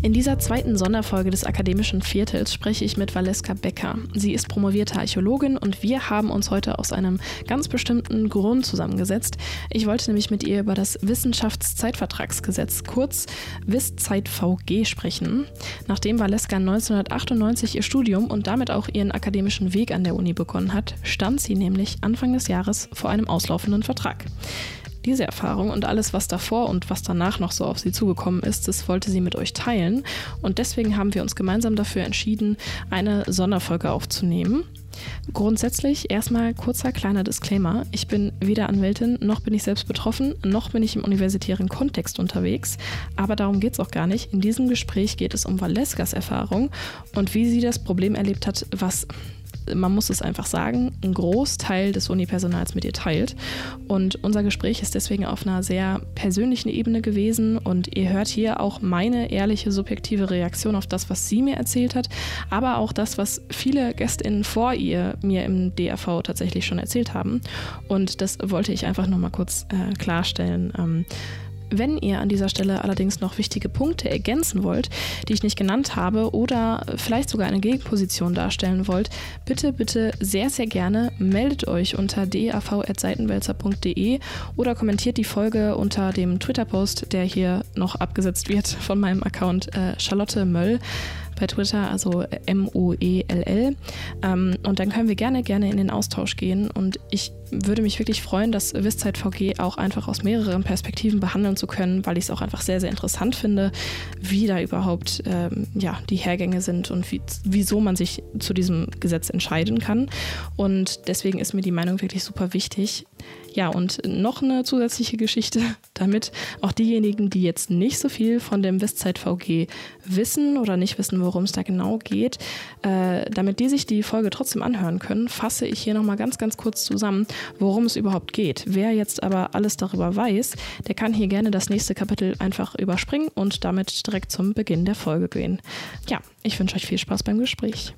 In dieser zweiten Sonderfolge des akademischen Viertels spreche ich mit Valeska Becker. Sie ist promovierte Archäologin und wir haben uns heute aus einem ganz bestimmten Grund zusammengesetzt. Ich wollte nämlich mit ihr über das Wissenschaftszeitvertragsgesetz, kurz WISZeit-VG, sprechen. Nachdem Valeska 1998 ihr Studium und damit auch ihren akademischen Weg an der Uni begonnen hat, stand sie nämlich Anfang des Jahres vor einem auslaufenden Vertrag diese Erfahrung und alles, was davor und was danach noch so auf sie zugekommen ist, das wollte sie mit euch teilen. Und deswegen haben wir uns gemeinsam dafür entschieden, eine Sonderfolge aufzunehmen. Grundsätzlich erstmal kurzer kleiner Disclaimer. Ich bin weder Anwältin, noch bin ich selbst betroffen, noch bin ich im universitären Kontext unterwegs. Aber darum geht es auch gar nicht. In diesem Gespräch geht es um Valeskas Erfahrung und wie sie das Problem erlebt hat, was man muss es einfach sagen, ein Großteil des Unipersonals mit ihr teilt. Und unser Gespräch ist deswegen auf einer sehr persönlichen Ebene gewesen und ihr hört hier auch meine ehrliche, subjektive Reaktion auf das, was sie mir erzählt hat, aber auch das, was viele GästInnen vor ihr mir im DRV tatsächlich schon erzählt haben. Und das wollte ich einfach nochmal kurz äh, klarstellen. Ähm, wenn ihr an dieser Stelle allerdings noch wichtige Punkte ergänzen wollt, die ich nicht genannt habe oder vielleicht sogar eine Gegenposition darstellen wollt, bitte, bitte sehr, sehr gerne meldet euch unter dav.seitenwälzer.de oder kommentiert die Folge unter dem Twitter-Post, der hier noch abgesetzt wird von meinem Account äh, Charlotte Möll bei Twitter, also M-O-E-L-L. Ähm, und dann können wir gerne, gerne in den Austausch gehen. Und ich würde mich wirklich freuen, das Wisszeit VG auch einfach aus mehreren Perspektiven behandeln zu können, weil ich es auch einfach sehr, sehr interessant finde, wie da überhaupt ähm, ja, die Hergänge sind und wie, wieso man sich zu diesem Gesetz entscheiden kann. Und deswegen ist mir die Meinung wirklich super wichtig. Ja, und noch eine zusätzliche Geschichte, damit auch diejenigen, die jetzt nicht so viel von dem Westzeit VG wissen oder nicht wissen, worum es da genau geht, äh, damit die sich die Folge trotzdem anhören können, fasse ich hier nochmal ganz, ganz kurz zusammen, worum es überhaupt geht. Wer jetzt aber alles darüber weiß, der kann hier gerne das nächste Kapitel einfach überspringen und damit direkt zum Beginn der Folge gehen. Ja, ich wünsche euch viel Spaß beim Gespräch.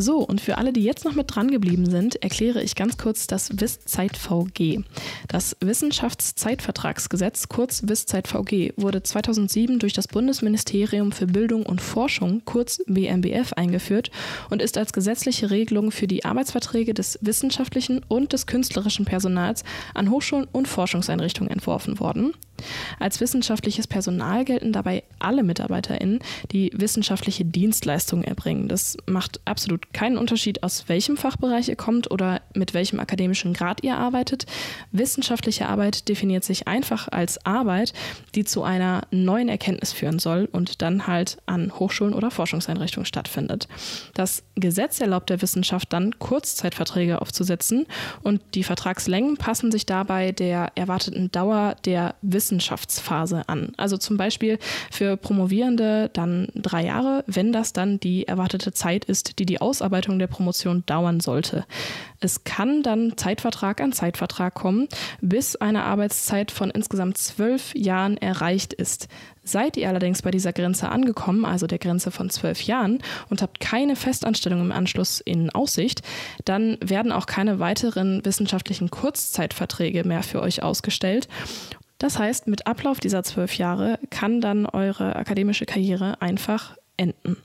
So, und für alle, die jetzt noch mit dran geblieben sind, erkläre ich ganz kurz das WISZeit-VG. Das Wissenschaftszeitvertragsgesetz, kurz WISZeit-VG, wurde 2007 durch das Bundesministerium für Bildung und Forschung, kurz BMBF, eingeführt und ist als gesetzliche Regelung für die Arbeitsverträge des wissenschaftlichen und des künstlerischen Personals an Hochschulen und Forschungseinrichtungen entworfen worden. Als wissenschaftliches Personal gelten dabei alle MitarbeiterInnen, die wissenschaftliche Dienstleistungen erbringen. Das macht absolut keinen Unterschied, aus welchem Fachbereich ihr kommt oder mit welchem akademischen Grad ihr arbeitet. Wissenschaftliche Arbeit definiert sich einfach als Arbeit, die zu einer neuen Erkenntnis führen soll und dann halt an Hochschulen oder Forschungseinrichtungen stattfindet. Das Gesetz erlaubt der Wissenschaft dann, Kurzzeitverträge aufzusetzen und die Vertragslängen passen sich dabei der erwarteten Dauer der Wissenschaft Wissenschaftsphase an. Also zum Beispiel für Promovierende dann drei Jahre, wenn das dann die erwartete Zeit ist, die die Ausarbeitung der Promotion dauern sollte. Es kann dann Zeitvertrag an Zeitvertrag kommen, bis eine Arbeitszeit von insgesamt zwölf Jahren erreicht ist. Seid ihr allerdings bei dieser Grenze angekommen, also der Grenze von zwölf Jahren, und habt keine Festanstellung im Anschluss in Aussicht, dann werden auch keine weiteren wissenschaftlichen Kurzzeitverträge mehr für euch ausgestellt. Das heißt, mit Ablauf dieser zwölf Jahre kann dann eure akademische Karriere einfach enden.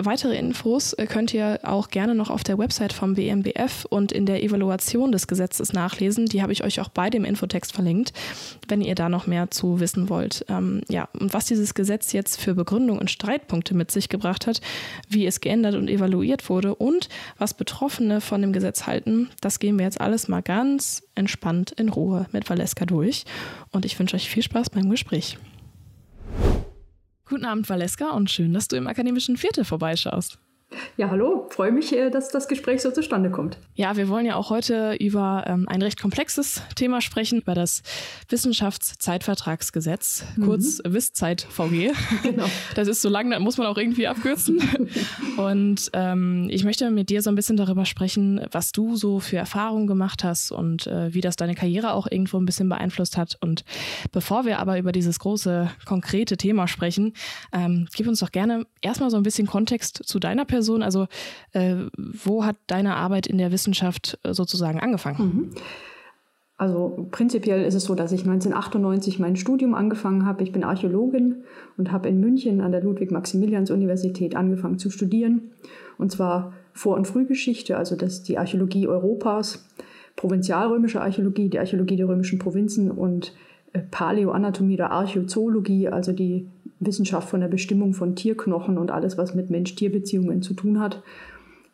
Weitere Infos äh, könnt ihr auch gerne noch auf der Website vom BMBF und in der Evaluation des Gesetzes nachlesen. Die habe ich euch auch bei dem Infotext verlinkt, wenn ihr da noch mehr zu wissen wollt. Ähm, ja, und was dieses Gesetz jetzt für Begründung und Streitpunkte mit sich gebracht hat, wie es geändert und evaluiert wurde und was Betroffene von dem Gesetz halten, das gehen wir jetzt alles mal ganz entspannt in Ruhe mit Valeska durch. Und ich wünsche euch viel Spaß beim Gespräch. Guten Abend, Valeska, und schön, dass du im akademischen Viertel vorbeischaust. Ja, hallo, freue mich, äh, dass das Gespräch so zustande kommt. Ja, wir wollen ja auch heute über ähm, ein recht komplexes Thema sprechen, über das Wissenschaftszeitvertragsgesetz, mhm. kurz WISZeit-VG. Genau. Das ist so lang, da muss man auch irgendwie abkürzen. und ähm, ich möchte mit dir so ein bisschen darüber sprechen, was du so für Erfahrungen gemacht hast und äh, wie das deine Karriere auch irgendwo ein bisschen beeinflusst hat. Und bevor wir aber über dieses große, konkrete Thema sprechen, ähm, gib uns doch gerne erstmal so ein bisschen Kontext zu deiner Person Person? Also äh, wo hat deine Arbeit in der Wissenschaft äh, sozusagen angefangen? Mhm. Also prinzipiell ist es so, dass ich 1998 mein Studium angefangen habe. Ich bin Archäologin und habe in München an der Ludwig-Maximilians-Universität angefangen zu studieren. Und zwar Vor- und Frühgeschichte, also das die Archäologie Europas, provinzialrömische Archäologie, die Archäologie der römischen Provinzen und Paläoanatomie oder Archäozoologie, also die Wissenschaft von der Bestimmung von Tierknochen und alles, was mit Mensch-Tier-Beziehungen zu tun hat.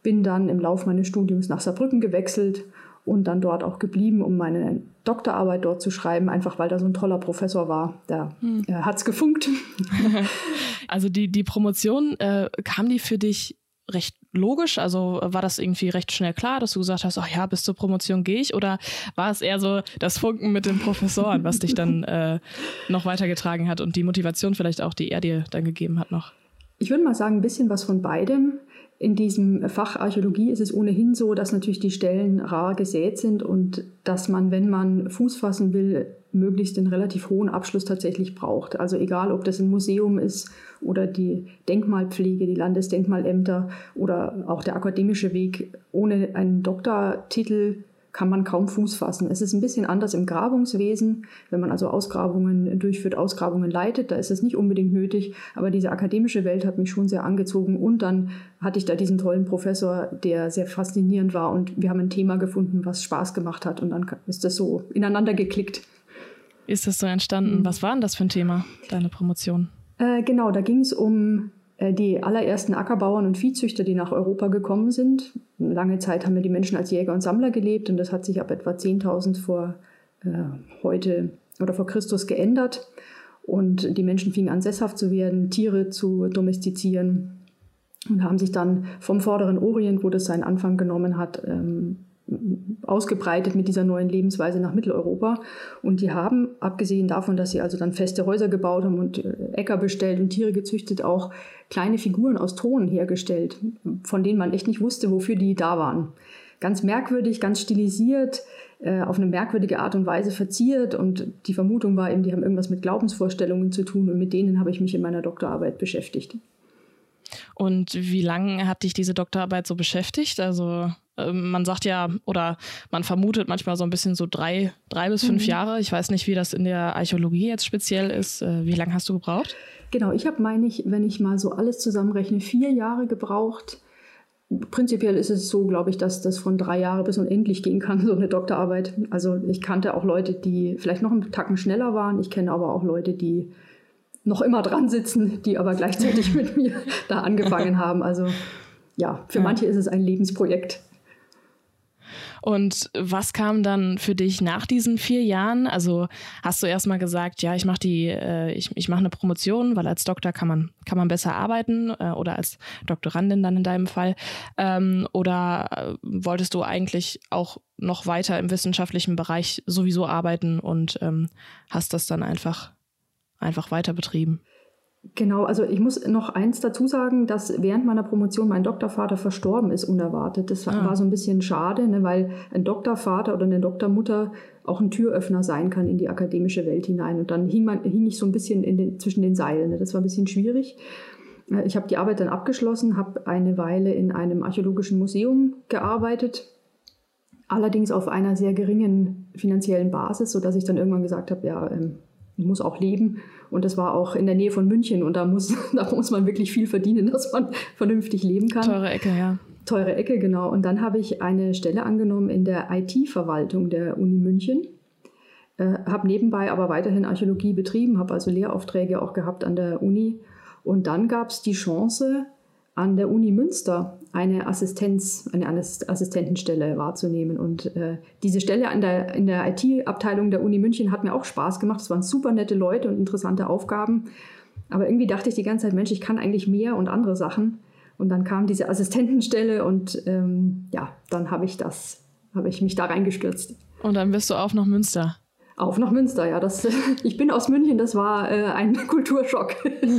Bin dann im Laufe meines Studiums nach Saarbrücken gewechselt und dann dort auch geblieben, um meine Doktorarbeit dort zu schreiben, einfach weil da so ein toller Professor war. Da hm. äh, hat es gefunkt. Also die, die Promotion, äh, kam die für dich recht logisch? Also war das irgendwie recht schnell klar, dass du gesagt hast, ach ja, bis zur Promotion gehe ich? Oder war es eher so das Funken mit den Professoren, was dich dann äh, noch weitergetragen hat und die Motivation vielleicht auch, die er dir dann gegeben hat noch? Ich würde mal sagen, ein bisschen was von beidem. In diesem Fach Archäologie ist es ohnehin so, dass natürlich die Stellen rar gesät sind und dass man, wenn man Fuß fassen will, möglichst einen relativ hohen Abschluss tatsächlich braucht. Also egal, ob das ein Museum ist oder die Denkmalpflege, die Landesdenkmalämter oder auch der akademische Weg. Ohne einen Doktortitel kann man kaum Fuß fassen. Es ist ein bisschen anders im Grabungswesen. Wenn man also Ausgrabungen durchführt, Ausgrabungen leitet, da ist es nicht unbedingt nötig. Aber diese akademische Welt hat mich schon sehr angezogen. Und dann hatte ich da diesen tollen Professor, der sehr faszinierend war. Und wir haben ein Thema gefunden, was Spaß gemacht hat. Und dann ist das so ineinander geklickt. Ist das so entstanden? Mhm. Was war denn das für ein Thema, deine Promotion? Äh, genau, da ging es um äh, die allerersten Ackerbauern und Viehzüchter, die nach Europa gekommen sind. Lange Zeit haben wir die Menschen als Jäger und Sammler gelebt und das hat sich ab etwa 10.000 vor äh, heute oder vor Christus geändert. Und die Menschen fingen an, sesshaft zu werden, Tiere zu domestizieren und haben sich dann vom vorderen Orient, wo das seinen Anfang genommen hat, ähm, ausgebreitet mit dieser neuen Lebensweise nach Mitteleuropa. Und die haben, abgesehen davon, dass sie also dann feste Häuser gebaut haben und äh, Äcker bestellt und Tiere gezüchtet, auch kleine Figuren aus Ton hergestellt, von denen man echt nicht wusste, wofür die da waren. Ganz merkwürdig, ganz stilisiert, äh, auf eine merkwürdige Art und Weise verziert. Und die Vermutung war eben, die haben irgendwas mit Glaubensvorstellungen zu tun. Und mit denen habe ich mich in meiner Doktorarbeit beschäftigt. Und wie lange hat dich diese Doktorarbeit so beschäftigt? Also man sagt ja oder man vermutet manchmal so ein bisschen so drei, drei bis fünf mhm. Jahre. Ich weiß nicht, wie das in der Archäologie jetzt speziell ist. Äh, wie lange hast du gebraucht? Genau, ich habe, meine ich, wenn ich mal so alles zusammenrechne, vier Jahre gebraucht. Prinzipiell ist es so, glaube ich, dass das von drei Jahren bis unendlich gehen kann, so eine Doktorarbeit. Also ich kannte auch Leute, die vielleicht noch einen Tacken schneller waren. Ich kenne aber auch Leute, die noch immer dran sitzen, die aber gleichzeitig mit mir da angefangen haben. Also ja, für ja. manche ist es ein Lebensprojekt. Und was kam dann für dich nach diesen vier Jahren? Also hast du erstmal gesagt, ja, ich mache die, äh, ich, ich mache eine Promotion, weil als Doktor kann man, kann man besser arbeiten äh, oder als Doktorandin dann in deinem Fall. Ähm, oder äh, wolltest du eigentlich auch noch weiter im wissenschaftlichen Bereich sowieso arbeiten und ähm, hast das dann einfach, einfach weiter betrieben? Genau, also ich muss noch eins dazu sagen, dass während meiner Promotion mein Doktorvater verstorben ist, unerwartet. Das ah. war so ein bisschen schade, ne, weil ein Doktorvater oder eine Doktormutter auch ein Türöffner sein kann in die akademische Welt hinein. Und dann hing, man, hing ich so ein bisschen den, zwischen den Seilen. Ne. Das war ein bisschen schwierig. Äh, ich habe die Arbeit dann abgeschlossen, habe eine Weile in einem archäologischen Museum gearbeitet, allerdings auf einer sehr geringen finanziellen Basis, sodass ich dann irgendwann gesagt habe, ja, ähm, ich muss auch leben. Und das war auch in der Nähe von München. Und da muss, da muss man wirklich viel verdienen, dass man vernünftig leben kann. Teure Ecke, ja. Teure Ecke, genau. Und dann habe ich eine Stelle angenommen in der IT-Verwaltung der Uni München. Äh, habe nebenbei aber weiterhin Archäologie betrieben, habe also Lehraufträge auch gehabt an der Uni. Und dann gab es die Chance, an der Uni Münster eine Assistenz, eine Assistentenstelle wahrzunehmen. Und äh, diese Stelle an der, in der IT-Abteilung der Uni München hat mir auch Spaß gemacht. Es waren super nette Leute und interessante Aufgaben. Aber irgendwie dachte ich die ganze Zeit, Mensch, ich kann eigentlich mehr und andere Sachen. Und dann kam diese Assistentenstelle und ähm, ja, dann habe ich das, habe ich mich da reingestürzt. Und dann bist du auf nach Münster. Auf nach Münster, ja. Das, ich bin aus München, das war äh, ein Kulturschock.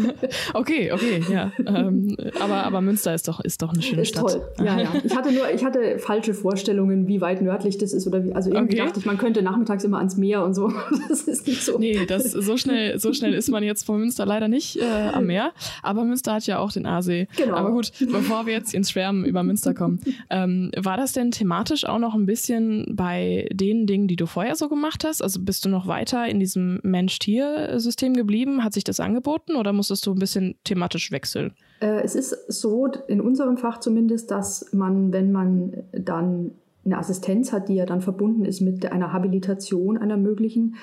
okay, okay, ja. Ähm, aber, aber Münster ist doch, ist doch eine schöne ist Stadt. Toll, ja, ja. Ich hatte nur, ich hatte falsche Vorstellungen, wie weit nördlich das ist oder wie. Also irgendwie okay. dachte ich, man könnte nachmittags immer ans Meer und so. Das ist nicht so. Nee, das, so, schnell, so schnell ist man jetzt von Münster leider nicht äh, am Meer. Aber Münster hat ja auch den Aasee. Genau. Aber gut, bevor wir jetzt ins Schwärmen über Münster kommen, ähm, war das denn thematisch auch noch ein bisschen bei den Dingen, die du vorher so gemacht hast? Also bist du noch weiter in diesem Mensch-Tier-System geblieben? Hat sich das angeboten oder musstest du ein bisschen thematisch wechseln? Äh, es ist so, in unserem Fach zumindest, dass man, wenn man dann eine Assistenz hat, die ja dann verbunden ist mit einer Habilitation einer möglichen,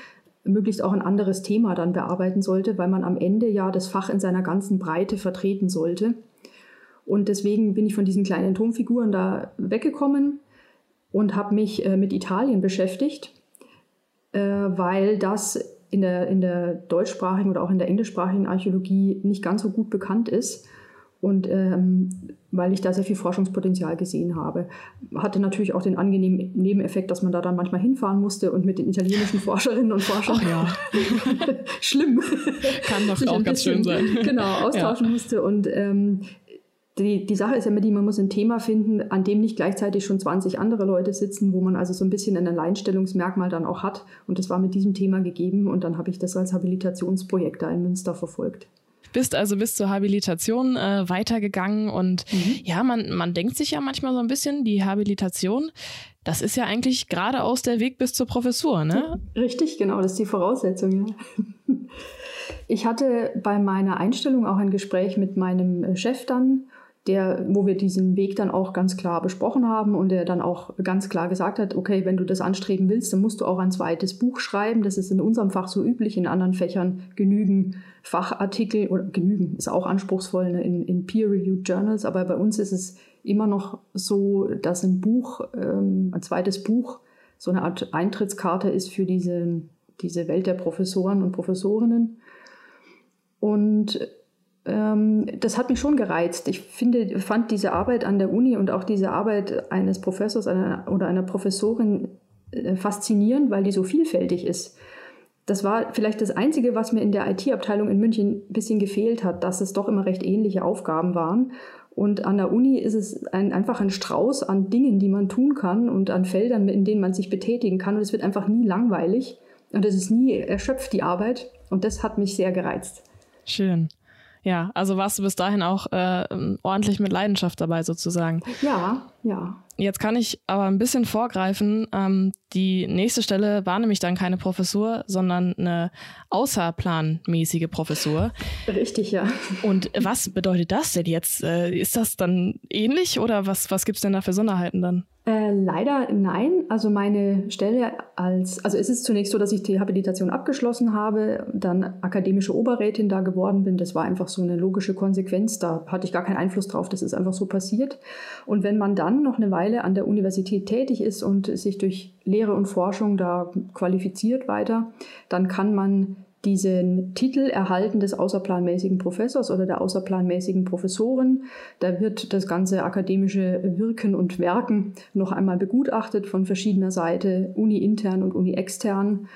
möglichst auch ein anderes Thema dann bearbeiten sollte, weil man am Ende ja das Fach in seiner ganzen Breite vertreten sollte. Und deswegen bin ich von diesen kleinen Turmfiguren da weggekommen und habe mich äh, mit Italien beschäftigt weil das in der, in der deutschsprachigen oder auch in der englischsprachigen Archäologie nicht ganz so gut bekannt ist. Und ähm, weil ich da sehr viel Forschungspotenzial gesehen habe. Hatte natürlich auch den angenehmen Nebeneffekt, dass man da dann manchmal hinfahren musste und mit den italienischen Forscherinnen und Forschern Ach ja. schlimm. Kann doch auch ganz schön sein. Genau, austauschen ja. musste. Und ähm, die, die Sache ist ja immer die, man muss ein Thema finden, an dem nicht gleichzeitig schon 20 andere Leute sitzen, wo man also so ein bisschen ein Alleinstellungsmerkmal dann auch hat. Und das war mit diesem Thema gegeben und dann habe ich das als Habilitationsprojekt da in Münster verfolgt bist also bis zur Habilitation äh, weitergegangen und mhm. ja, man, man denkt sich ja manchmal so ein bisschen, die Habilitation, das ist ja eigentlich geradeaus der Weg bis zur Professur, ne? Richtig, genau, das ist die Voraussetzung, ja. Ich hatte bei meiner Einstellung auch ein Gespräch mit meinem Chef dann der, wo wir diesen Weg dann auch ganz klar besprochen haben und der dann auch ganz klar gesagt hat, okay, wenn du das anstreben willst, dann musst du auch ein zweites Buch schreiben. Das ist in unserem Fach so üblich, in anderen Fächern genügen Fachartikel oder genügen ist auch anspruchsvoll ne, in, in Peer-Reviewed Journals, aber bei uns ist es immer noch so, dass ein Buch, ähm, ein zweites Buch, so eine Art Eintrittskarte ist für diese, diese Welt der Professoren und Professorinnen. Und das hat mich schon gereizt. Ich finde, fand diese Arbeit an der Uni und auch diese Arbeit eines Professors einer, oder einer Professorin äh, faszinierend, weil die so vielfältig ist. Das war vielleicht das Einzige, was mir in der IT-Abteilung in München ein bisschen gefehlt hat, dass es doch immer recht ähnliche Aufgaben waren. Und an der Uni ist es ein, einfach ein Strauß an Dingen, die man tun kann und an Feldern, in denen man sich betätigen kann. Und es wird einfach nie langweilig und es ist nie erschöpft, die Arbeit. Und das hat mich sehr gereizt. Schön. Ja, also warst du bis dahin auch äh, ordentlich mit Leidenschaft dabei sozusagen. Ja, ja. Jetzt kann ich aber ein bisschen vorgreifen. Ähm, die nächste Stelle war nämlich dann keine Professur, sondern eine außerplanmäßige Professur. Richtig, ja. Und was bedeutet das denn jetzt? Äh, ist das dann ähnlich oder was, was gibt es denn da für Sonderheiten dann? Äh, leider nein. Also meine Stelle als, also es ist zunächst so, dass ich die Habilitation abgeschlossen habe, dann akademische Oberrätin da geworden bin. Das war einfach so eine logische Konsequenz. Da hatte ich gar keinen Einfluss drauf. Das ist einfach so passiert. Und wenn man dann noch eine Weile an der Universität tätig ist und sich durch Lehre und Forschung da qualifiziert weiter, dann kann man diesen Titel erhalten des außerplanmäßigen Professors oder der außerplanmäßigen Professorin. Da wird das ganze akademische Wirken und Werken noch einmal begutachtet von verschiedener Seite, uni-intern und uni-extern.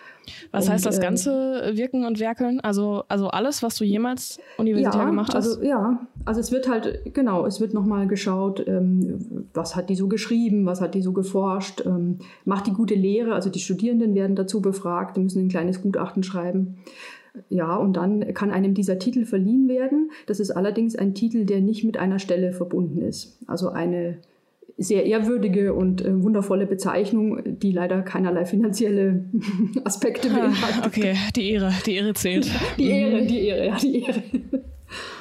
Was und, heißt das äh, ganze Wirken und Werkeln? Also, also alles, was du jemals universitär ja, gemacht hast? Also, ja, also es wird halt, genau, es wird nochmal geschaut, ähm, was hat die so geschrieben, was hat die so geforscht, ähm, macht die gute Lehre, also die Studierenden werden dazu befragt, die müssen ein kleines Gutachten schreiben. Ja, und dann kann einem dieser Titel verliehen werden. Das ist allerdings ein Titel, der nicht mit einer Stelle verbunden ist. Also eine sehr ehrwürdige und äh, wundervolle Bezeichnung, die leider keinerlei finanzielle Aspekte ah, beinhaltet. Okay, die Ehre, die Ehre zählt. die Ehre, die Ehre, ja, die Ehre.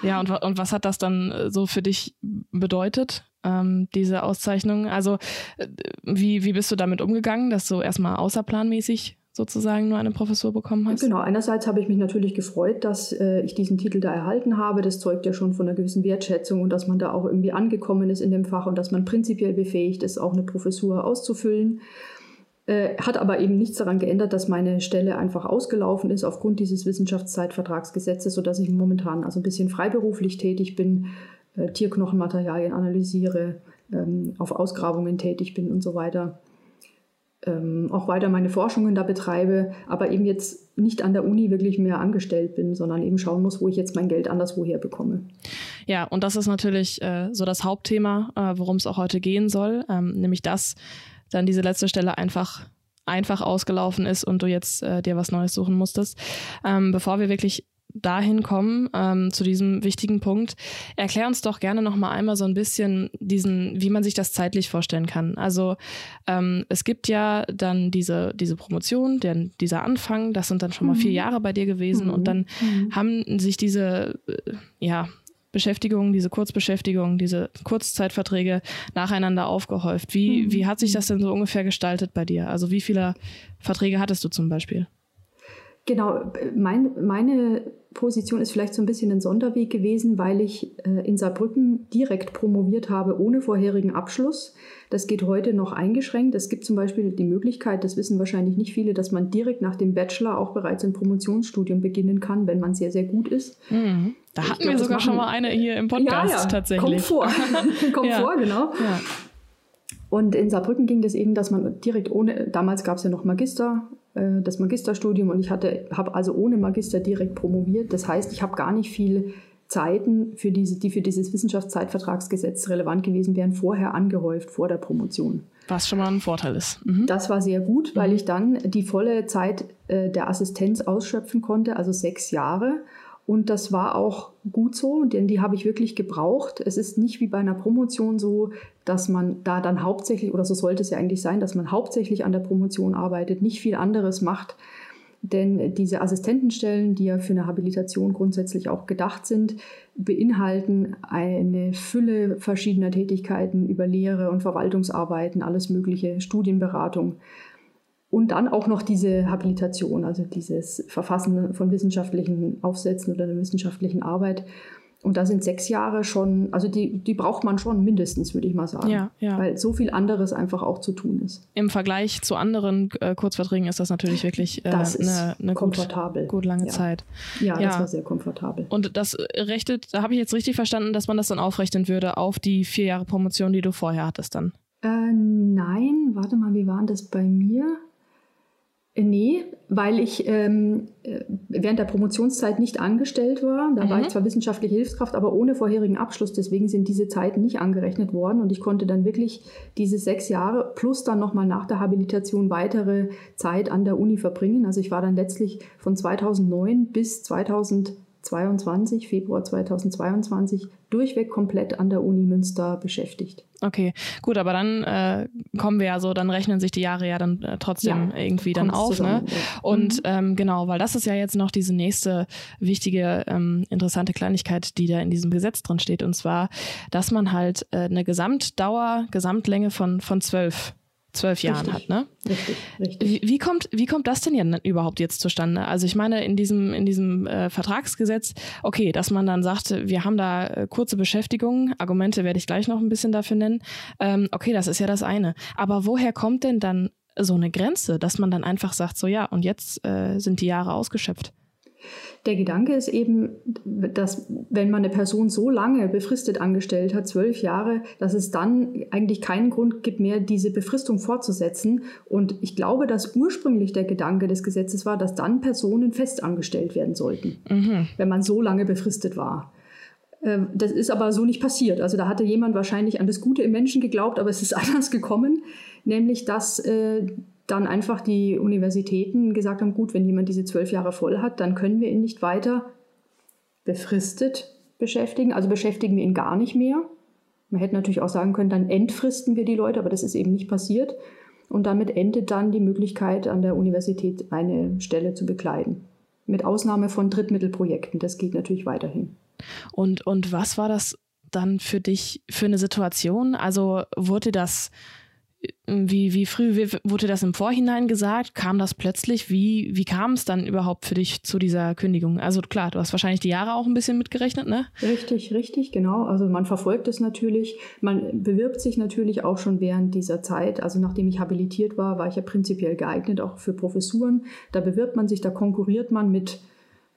Ja, und, und was hat das dann äh, so für dich bedeutet, ähm, diese Auszeichnung? Also, äh, wie, wie bist du damit umgegangen, dass du erstmal außerplanmäßig sozusagen nur eine Professur bekommen hast? Genau, einerseits habe ich mich natürlich gefreut, dass äh, ich diesen Titel da erhalten habe. Das zeugt ja schon von einer gewissen Wertschätzung und dass man da auch irgendwie angekommen ist in dem Fach und dass man prinzipiell befähigt ist, auch eine Professur auszufüllen. Äh, hat aber eben nichts daran geändert, dass meine Stelle einfach ausgelaufen ist aufgrund dieses Wissenschaftszeitvertragsgesetzes, sodass ich momentan also ein bisschen freiberuflich tätig bin äh, Tierknochenmaterialien analysiere, ähm, auf Ausgrabungen tätig bin und so weiter. Ähm, auch weiter meine Forschungen da betreibe, aber eben jetzt nicht an der Uni wirklich mehr angestellt bin, sondern eben schauen muss, wo ich jetzt mein Geld anderswoher bekomme. Ja, und das ist natürlich äh, so das Hauptthema, äh, worum es auch heute gehen soll, ähm, nämlich dass dann diese letzte Stelle einfach einfach ausgelaufen ist und du jetzt äh, dir was Neues suchen musstest. Ähm, bevor wir wirklich dahin kommen, ähm, zu diesem wichtigen Punkt. Erklär uns doch gerne noch mal einmal so ein bisschen diesen, wie man sich das zeitlich vorstellen kann. Also ähm, es gibt ja dann diese, diese Promotion, der, dieser Anfang, das sind dann schon mal vier mhm. Jahre bei dir gewesen mhm. und dann mhm. haben sich diese, äh, ja, Beschäftigung, diese Kurzbeschäftigung, diese Kurzzeitverträge nacheinander aufgehäuft. Wie, mhm. wie hat sich das denn so ungefähr gestaltet bei dir? Also wie viele Verträge hattest du zum Beispiel? Genau, mein, meine Position ist vielleicht so ein bisschen ein Sonderweg gewesen, weil ich äh, in Saarbrücken direkt promoviert habe ohne vorherigen Abschluss. Das geht heute noch eingeschränkt. Es gibt zum Beispiel die Möglichkeit, das wissen wahrscheinlich nicht viele, dass man direkt nach dem Bachelor auch bereits ein Promotionsstudium beginnen kann, wenn man sehr, sehr gut ist. Mhm. Da hatten wir sogar schon mal eine hier im Podcast ja, ja. tatsächlich. Kommt vor, kommt ja. vor, genau. Und in Saarbrücken ging das eben, dass man direkt ohne, damals gab es ja noch Magister äh, das Magisterstudium und ich hatte, habe also ohne Magister direkt promoviert. Das heißt, ich habe gar nicht viel Zeiten, für diese, die für dieses Wissenschaftszeitvertragsgesetz relevant gewesen wären, vorher angehäuft, vor der Promotion. Was schon mal ein Vorteil ist. Mhm. Das war sehr gut, weil mhm. ich dann die volle Zeit äh, der Assistenz ausschöpfen konnte, also sechs Jahre. Und das war auch gut so, denn die habe ich wirklich gebraucht. Es ist nicht wie bei einer Promotion so, dass man da dann hauptsächlich, oder so sollte es ja eigentlich sein, dass man hauptsächlich an der Promotion arbeitet, nicht viel anderes macht. Denn diese Assistentenstellen, die ja für eine Habilitation grundsätzlich auch gedacht sind, beinhalten eine Fülle verschiedener Tätigkeiten über Lehre und Verwaltungsarbeiten, alles Mögliche, Studienberatung. Und dann auch noch diese Habilitation, also dieses Verfassen von wissenschaftlichen Aufsätzen oder einer wissenschaftlichen Arbeit. Und da sind sechs Jahre schon, also die, die braucht man schon mindestens, würde ich mal sagen. Ja, ja. Weil so viel anderes einfach auch zu tun ist. Im Vergleich zu anderen äh, Kurzverträgen ist das natürlich wirklich äh, das eine, eine komfortabel. Gut, gut lange ja. Zeit. Ja, das war sehr komfortabel. Und das rechtet, da habe ich jetzt richtig verstanden, dass man das dann aufrechnen würde auf die vier Jahre Promotion, die du vorher hattest dann. Äh, nein, warte mal, wie waren das bei mir? Nee, weil ich ähm, äh, während der Promotionszeit nicht angestellt war. Da mhm. war ich mhm. zwar wissenschaftliche Hilfskraft, aber ohne vorherigen Abschluss. Deswegen sind diese Zeiten nicht angerechnet worden. Und ich konnte dann wirklich diese sechs Jahre plus dann nochmal nach der Habilitation weitere Zeit an der Uni verbringen. Also ich war dann letztlich von 2009 bis 2000 22, Februar 2022, durchweg komplett an der Uni Münster beschäftigt. Okay, gut, aber dann äh, kommen wir ja so, dann rechnen sich die Jahre ja dann äh, trotzdem ja, irgendwie dann auf. Ne? Zusammen, ne? Ja. Und mhm. ähm, genau, weil das ist ja jetzt noch diese nächste wichtige, ähm, interessante Kleinigkeit, die da in diesem Gesetz drin steht. Und zwar, dass man halt äh, eine Gesamtdauer, Gesamtlänge von, von zwölf zwölf Jahren hat, ne? Richtig, richtig. Wie, wie, kommt, wie kommt das denn ja überhaupt jetzt zustande? Also ich meine, in diesem, in diesem äh, Vertragsgesetz, okay, dass man dann sagt, wir haben da äh, kurze Beschäftigung, Argumente werde ich gleich noch ein bisschen dafür nennen. Ähm, okay, das ist ja das eine. Aber woher kommt denn dann so eine Grenze, dass man dann einfach sagt, so ja, und jetzt äh, sind die Jahre ausgeschöpft? Der Gedanke ist eben, dass wenn man eine Person so lange befristet angestellt hat, zwölf Jahre, dass es dann eigentlich keinen Grund gibt mehr, diese Befristung fortzusetzen. Und ich glaube, dass ursprünglich der Gedanke des Gesetzes war, dass dann Personen festangestellt werden sollten, mhm. wenn man so lange befristet war. Ähm, das ist aber so nicht passiert. Also da hatte jemand wahrscheinlich an das Gute im Menschen geglaubt, aber es ist anders gekommen, nämlich dass äh, dann einfach die Universitäten gesagt haben, gut, wenn jemand diese zwölf Jahre voll hat, dann können wir ihn nicht weiter befristet beschäftigen. Also beschäftigen wir ihn gar nicht mehr. Man hätte natürlich auch sagen können, dann entfristen wir die Leute, aber das ist eben nicht passiert. Und damit endet dann die Möglichkeit, an der Universität eine Stelle zu bekleiden. Mit Ausnahme von Drittmittelprojekten. Das geht natürlich weiterhin. Und, und was war das dann für dich für eine Situation? Also wurde das wie, wie früh wurde das im Vorhinein gesagt? Kam das plötzlich? Wie, wie kam es dann überhaupt für dich zu dieser Kündigung? Also klar, du hast wahrscheinlich die Jahre auch ein bisschen mitgerechnet, ne? Richtig, richtig, genau. Also man verfolgt es natürlich. Man bewirbt sich natürlich auch schon während dieser Zeit. Also nachdem ich habilitiert war, war ich ja prinzipiell geeignet auch für Professuren. Da bewirbt man sich, da konkurriert man mit,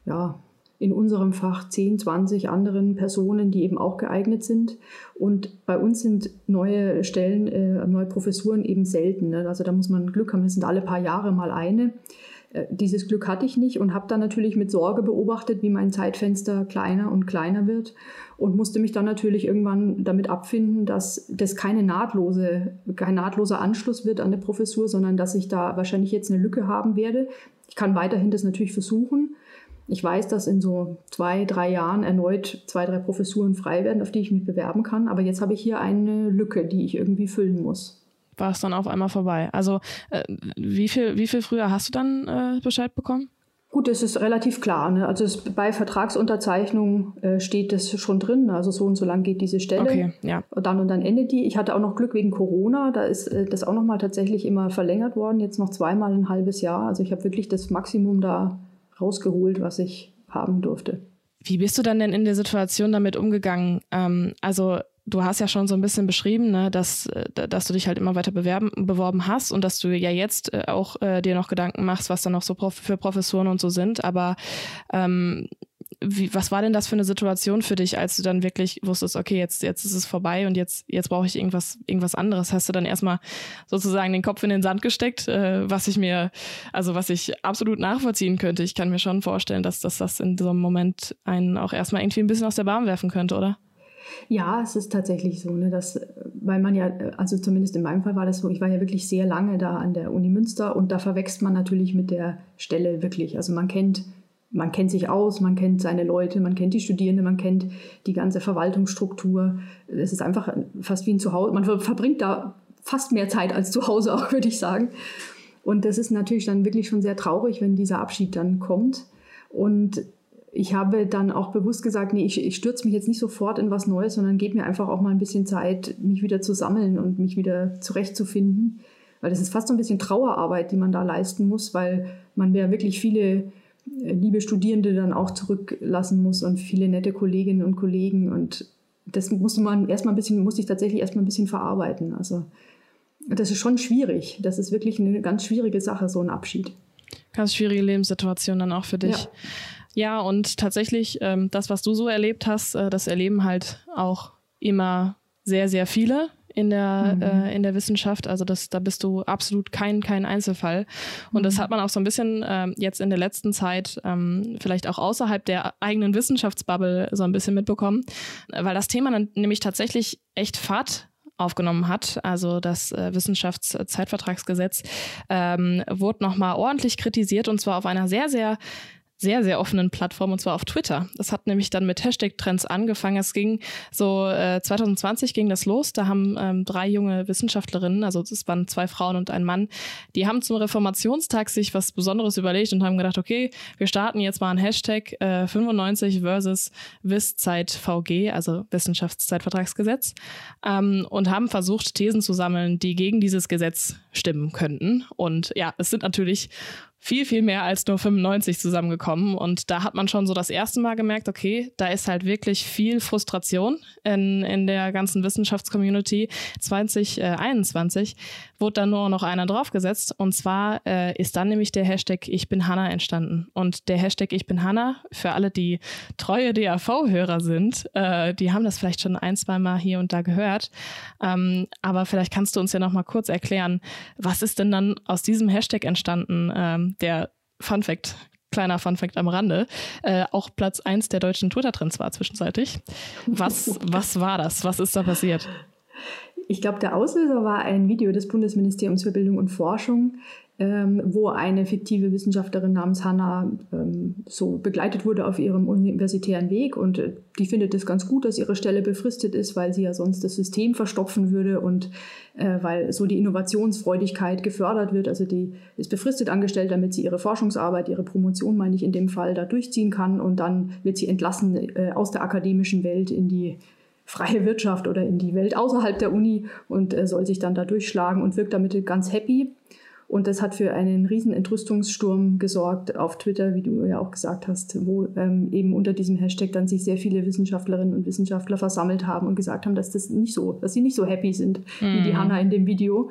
ja, in unserem Fach 10, 20 anderen Personen, die eben auch geeignet sind. Und bei uns sind neue Stellen, äh, neue Professuren eben selten. Ne? Also da muss man Glück haben, das sind alle paar Jahre mal eine. Äh, dieses Glück hatte ich nicht und habe dann natürlich mit Sorge beobachtet, wie mein Zeitfenster kleiner und kleiner wird und musste mich dann natürlich irgendwann damit abfinden, dass das keine nahtlose, kein nahtloser Anschluss wird an der Professur, sondern dass ich da wahrscheinlich jetzt eine Lücke haben werde. Ich kann weiterhin das natürlich versuchen. Ich weiß, dass in so zwei, drei Jahren erneut zwei, drei Professuren frei werden, auf die ich mich bewerben kann. Aber jetzt habe ich hier eine Lücke, die ich irgendwie füllen muss war es dann auf einmal vorbei. Also äh, wie, viel, wie viel früher hast du dann äh, Bescheid bekommen? Gut, das ist relativ klar. Ne? Also es, bei Vertragsunterzeichnung äh, steht das schon drin. Also so und so lang geht diese Stelle. Okay, ja. Und dann und dann endet die. Ich hatte auch noch Glück wegen Corona. Da ist äh, das auch noch mal tatsächlich immer verlängert worden. Jetzt noch zweimal ein halbes Jahr. Also ich habe wirklich das Maximum da rausgeholt, was ich haben durfte. Wie bist du dann denn in der Situation damit umgegangen? Ähm, also du hast ja schon so ein bisschen beschrieben, ne, dass, äh, dass du dich halt immer weiter bewerben, beworben hast und dass du ja jetzt äh, auch äh, dir noch Gedanken machst, was da noch so für Professoren und so sind. Aber ähm, wie, was war denn das für eine Situation für dich, als du dann wirklich wusstest, okay, jetzt, jetzt ist es vorbei und jetzt, jetzt brauche ich irgendwas, irgendwas anderes? Hast du dann erstmal sozusagen den Kopf in den Sand gesteckt, äh, was ich mir, also was ich absolut nachvollziehen könnte? Ich kann mir schon vorstellen, dass, dass das in so einem Moment einen auch erstmal irgendwie ein bisschen aus der Bahn werfen könnte, oder? Ja, es ist tatsächlich so, ne, dass, weil man ja, also zumindest in meinem Fall war das so, ich war ja wirklich sehr lange da an der Uni Münster und da verwechselt man natürlich mit der Stelle wirklich. Also man kennt, man kennt sich aus, man kennt seine Leute, man kennt die Studierenden, man kennt die ganze Verwaltungsstruktur. Es ist einfach fast wie ein Zuhause. Man verbringt da fast mehr Zeit als zu Hause auch, würde ich sagen. Und das ist natürlich dann wirklich schon sehr traurig, wenn dieser Abschied dann kommt. Und ich habe dann auch bewusst gesagt, nee, ich, ich stürze mich jetzt nicht sofort in was Neues, sondern gebe mir einfach auch mal ein bisschen Zeit, mich wieder zu sammeln und mich wieder zurechtzufinden. Weil das ist fast so ein bisschen Trauerarbeit, die man da leisten muss, weil man ja wirklich viele liebe Studierende dann auch zurücklassen muss und viele nette Kolleginnen und Kollegen. Und das musste man erstmal ein bisschen, musste ich tatsächlich erstmal ein bisschen verarbeiten. Also das ist schon schwierig. Das ist wirklich eine ganz schwierige Sache, so ein Abschied. Ganz schwierige Lebenssituation dann auch für dich. Ja. Ja, und tatsächlich, ähm, das, was du so erlebt hast, äh, das erleben halt auch immer sehr, sehr viele in der, mhm. äh, in der Wissenschaft. Also das, da bist du absolut kein, kein Einzelfall. Und mhm. das hat man auch so ein bisschen ähm, jetzt in der letzten Zeit ähm, vielleicht auch außerhalb der eigenen Wissenschaftsbubble so ein bisschen mitbekommen, weil das Thema dann nämlich tatsächlich echt Fahrt aufgenommen hat. Also das äh, Wissenschaftszeitvertragsgesetz ähm, wurde nochmal ordentlich kritisiert und zwar auf einer sehr, sehr sehr, sehr offenen Plattform und zwar auf Twitter. Das hat nämlich dann mit Hashtag-Trends angefangen. Es ging so äh, 2020 ging das los. Da haben ähm, drei junge Wissenschaftlerinnen, also es waren zwei Frauen und ein Mann, die haben zum Reformationstag sich was Besonderes überlegt und haben gedacht, okay, wir starten jetzt mal ein Hashtag äh, 95 versus VG, also Wissenschaftszeitvertragsgesetz, ähm, und haben versucht, Thesen zu sammeln, die gegen dieses Gesetz stimmen könnten. Und ja, es sind natürlich viel, viel mehr als nur 95 zusammengekommen. Und da hat man schon so das erste Mal gemerkt, okay, da ist halt wirklich viel Frustration in, in der ganzen Wissenschaftscommunity. 2021 wurde dann nur noch einer draufgesetzt. Und zwar äh, ist dann nämlich der Hashtag Ich bin Hanna entstanden. Und der Hashtag Ich bin Hanna, für alle, die treue DAV-Hörer sind, äh, die haben das vielleicht schon ein, zwei Mal hier und da gehört. Ähm, aber vielleicht kannst du uns ja noch mal kurz erklären, was ist denn dann aus diesem Hashtag entstanden? Ähm, der Fun Fact, kleiner Fun Fact am Rande, äh, auch Platz 1 der deutschen Twitter-Trends war zwischenzeitlich. Was, was war das? Was ist da passiert? Ich glaube, der Auslöser war ein Video des Bundesministeriums für Bildung und Forschung, ähm, wo eine fiktive Wissenschaftlerin namens Hannah ähm, so begleitet wurde auf ihrem universitären Weg. Und äh, die findet es ganz gut, dass ihre Stelle befristet ist, weil sie ja sonst das System verstopfen würde und äh, weil so die Innovationsfreudigkeit gefördert wird. Also die ist befristet angestellt, damit sie ihre Forschungsarbeit, ihre Promotion, meine ich in dem Fall, da durchziehen kann. Und dann wird sie entlassen äh, aus der akademischen Welt in die freie Wirtschaft oder in die Welt außerhalb der Uni und äh, soll sich dann da durchschlagen und wirkt damit ganz happy. Und das hat für einen riesen Entrüstungssturm gesorgt auf Twitter, wie du ja auch gesagt hast, wo ähm, eben unter diesem Hashtag dann sich sehr viele Wissenschaftlerinnen und Wissenschaftler versammelt haben und gesagt haben, dass das nicht so, dass sie nicht so happy sind mhm. wie die mhm. Hanna in dem Video,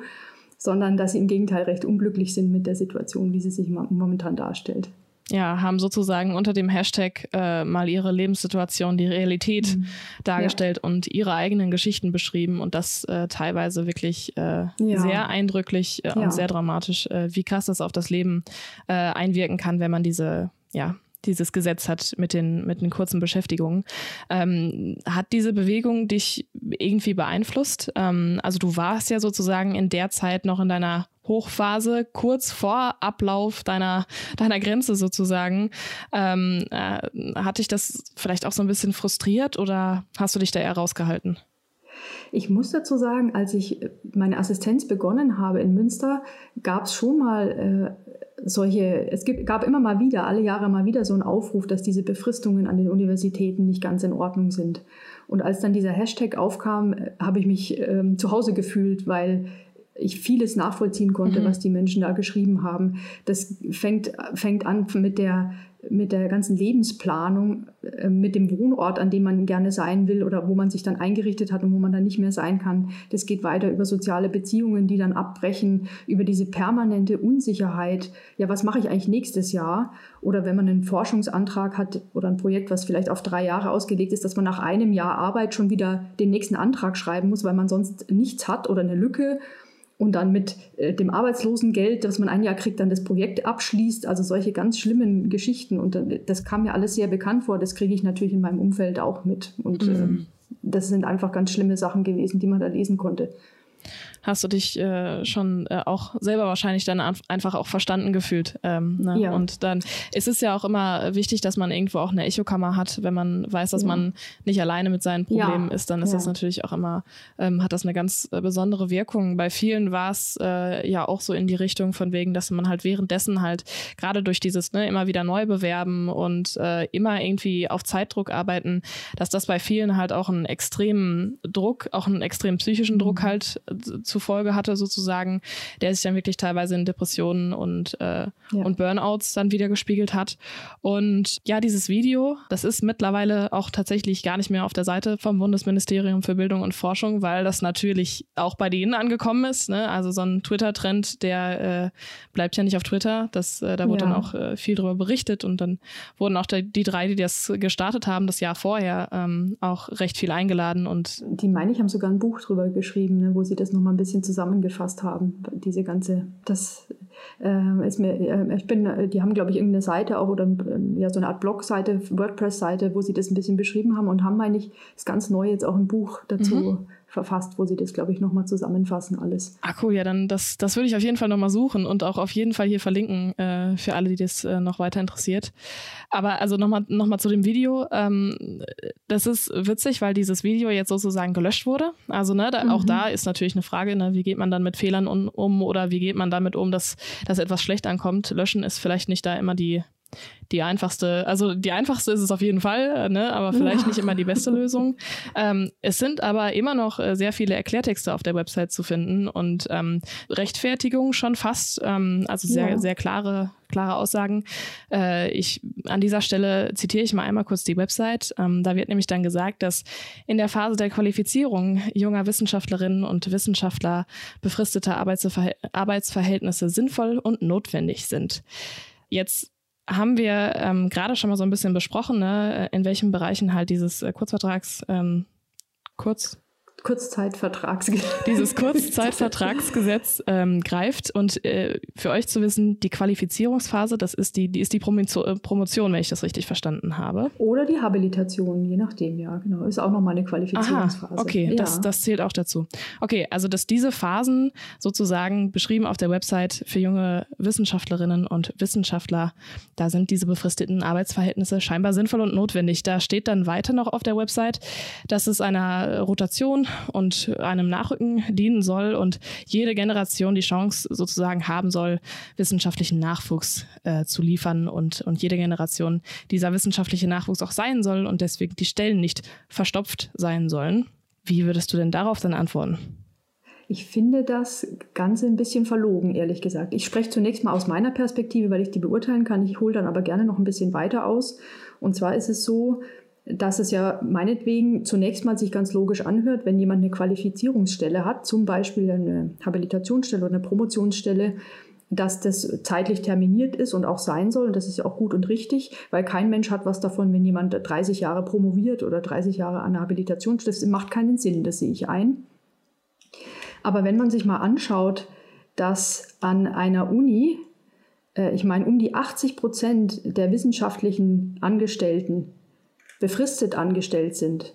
sondern dass sie im Gegenteil recht unglücklich sind mit der Situation, wie sie sich momentan darstellt. Ja, haben sozusagen unter dem Hashtag äh, mal ihre Lebenssituation, die Realität mhm. dargestellt ja. und ihre eigenen Geschichten beschrieben und das äh, teilweise wirklich äh, ja. sehr eindrücklich äh, ja. und sehr dramatisch, äh, wie krass das auf das Leben äh, einwirken kann, wenn man diese, ja, dieses Gesetz hat mit den, mit den kurzen Beschäftigungen. Ähm, hat diese Bewegung dich irgendwie beeinflusst? Ähm, also du warst ja sozusagen in der Zeit noch in deiner Hochphase, kurz vor Ablauf deiner, deiner Grenze sozusagen. Ähm, äh, hat dich das vielleicht auch so ein bisschen frustriert oder hast du dich da eher rausgehalten? Ich muss dazu sagen, als ich meine Assistenz begonnen habe in Münster, gab es schon mal äh, solche, es gibt, gab immer mal wieder, alle Jahre mal wieder so einen Aufruf, dass diese Befristungen an den Universitäten nicht ganz in Ordnung sind. Und als dann dieser Hashtag aufkam, äh, habe ich mich ähm, zu Hause gefühlt, weil ich vieles nachvollziehen konnte, mhm. was die Menschen da geschrieben haben. Das fängt, fängt an mit der, mit der ganzen Lebensplanung, äh, mit dem Wohnort, an dem man gerne sein will oder wo man sich dann eingerichtet hat und wo man dann nicht mehr sein kann. Das geht weiter über soziale Beziehungen, die dann abbrechen, über diese permanente Unsicherheit. Ja, was mache ich eigentlich nächstes Jahr? Oder wenn man einen Forschungsantrag hat oder ein Projekt, was vielleicht auf drei Jahre ausgelegt ist, dass man nach einem Jahr Arbeit schon wieder den nächsten Antrag schreiben muss, weil man sonst nichts hat oder eine Lücke und dann mit äh, dem Arbeitslosengeld, das man ein Jahr kriegt, dann das Projekt abschließt. Also solche ganz schlimmen Geschichten. Und äh, das kam mir alles sehr bekannt vor. Das kriege ich natürlich in meinem Umfeld auch mit. Und mhm. äh, das sind einfach ganz schlimme Sachen gewesen, die man da lesen konnte hast du dich äh, schon äh, auch selber wahrscheinlich dann einfach auch verstanden gefühlt. Ähm, ne? ja. Und dann ist es ja auch immer wichtig, dass man irgendwo auch eine Echokammer hat, wenn man weiß, dass ja. man nicht alleine mit seinen Problemen ja. ist, dann ist das natürlich auch immer, ähm, hat das eine ganz äh, besondere Wirkung. Bei vielen war es äh, ja auch so in die Richtung von wegen, dass man halt währenddessen halt gerade durch dieses ne, immer wieder neu bewerben und äh, immer irgendwie auf Zeitdruck arbeiten, dass das bei vielen halt auch einen extremen Druck, auch einen extremen psychischen Druck mhm. halt äh, zu zufolge hatte, sozusagen, der sich dann wirklich teilweise in Depressionen und, äh, ja. und Burnouts dann wieder gespiegelt hat. Und ja, dieses Video, das ist mittlerweile auch tatsächlich gar nicht mehr auf der Seite vom Bundesministerium für Bildung und Forschung, weil das natürlich auch bei denen angekommen ist. Ne? Also so ein Twitter-Trend, der äh, bleibt ja nicht auf Twitter. Das, äh, da wurde ja. dann auch äh, viel darüber berichtet und dann wurden auch die, die drei, die das gestartet haben, das Jahr vorher ähm, auch recht viel eingeladen. Und die meine ich haben sogar ein Buch drüber geschrieben, ne, wo sie das nochmal ein bisschen bisschen zusammengefasst haben. Diese ganze, das äh, ist mir, äh, ich bin, die haben, glaube ich, irgendeine Seite auch oder äh, ja, so eine Art Blogseite, WordPress-Seite, wo sie das ein bisschen beschrieben haben und haben, meine ich, ist ganz neu jetzt auch ein Buch dazu mhm verfasst, wo sie das, glaube ich, nochmal zusammenfassen alles. Ah, cool, ja, dann das, das würde ich auf jeden Fall nochmal suchen und auch auf jeden Fall hier verlinken äh, für alle, die das äh, noch weiter interessiert. Aber also nochmal noch mal zu dem Video. Ähm, das ist witzig, weil dieses Video jetzt sozusagen gelöscht wurde. Also ne, da, mhm. auch da ist natürlich eine Frage, ne, wie geht man dann mit Fehlern um, um oder wie geht man damit um, dass, dass etwas schlecht ankommt. Löschen ist vielleicht nicht da immer die die einfachste, also die einfachste ist es auf jeden Fall, ne, aber vielleicht nicht immer die beste Lösung. Ähm, es sind aber immer noch äh, sehr viele Erklärtexte auf der Website zu finden und ähm, Rechtfertigung schon fast, ähm, also sehr, ja. sehr klare, klare Aussagen. Äh, ich, an dieser Stelle zitiere ich mal einmal kurz die Website. Ähm, da wird nämlich dann gesagt, dass in der Phase der Qualifizierung junger Wissenschaftlerinnen und Wissenschaftler befristete Arbeitsverhält Arbeitsverhältnisse sinnvoll und notwendig sind. Jetzt haben wir ähm, gerade schon mal so ein bisschen besprochen, ne, in welchen Bereichen halt dieses äh, Kurzvertrags, ähm, Kurz, Kurzzeitvertragsgesetz. Dieses Kurzzeitvertragsgesetz ähm, greift und äh, für euch zu wissen, die Qualifizierungsphase, das ist die, die ist die äh, Promotion, wenn ich das richtig verstanden habe. Oder die Habilitation, je nachdem, ja, genau. Ist auch nochmal eine Qualifizierungsphase. Aha, okay, ja. das, das zählt auch dazu. Okay, also dass diese Phasen sozusagen beschrieben auf der Website für junge Wissenschaftlerinnen und Wissenschaftler, da sind diese befristeten Arbeitsverhältnisse scheinbar sinnvoll und notwendig. Da steht dann weiter noch auf der Website, dass es einer Rotation und einem Nachrücken dienen soll und jede Generation die Chance sozusagen haben soll, wissenschaftlichen Nachwuchs äh, zu liefern und, und jede Generation dieser wissenschaftliche Nachwuchs auch sein soll und deswegen die Stellen nicht verstopft sein sollen. Wie würdest du denn darauf dann antworten? Ich finde das Ganze ein bisschen verlogen, ehrlich gesagt. Ich spreche zunächst mal aus meiner Perspektive, weil ich die beurteilen kann. Ich hole dann aber gerne noch ein bisschen weiter aus. Und zwar ist es so, dass es ja meinetwegen zunächst mal sich ganz logisch anhört, wenn jemand eine Qualifizierungsstelle hat, zum Beispiel eine Habilitationsstelle oder eine Promotionsstelle, dass das zeitlich terminiert ist und auch sein soll. Und das ist ja auch gut und richtig, weil kein Mensch hat was davon, wenn jemand 30 Jahre promoviert oder 30 Jahre an der Habilitation. Das macht keinen Sinn, das sehe ich ein. Aber wenn man sich mal anschaut, dass an einer Uni, äh, ich meine, um die 80 Prozent der wissenschaftlichen Angestellten befristet angestellt sind,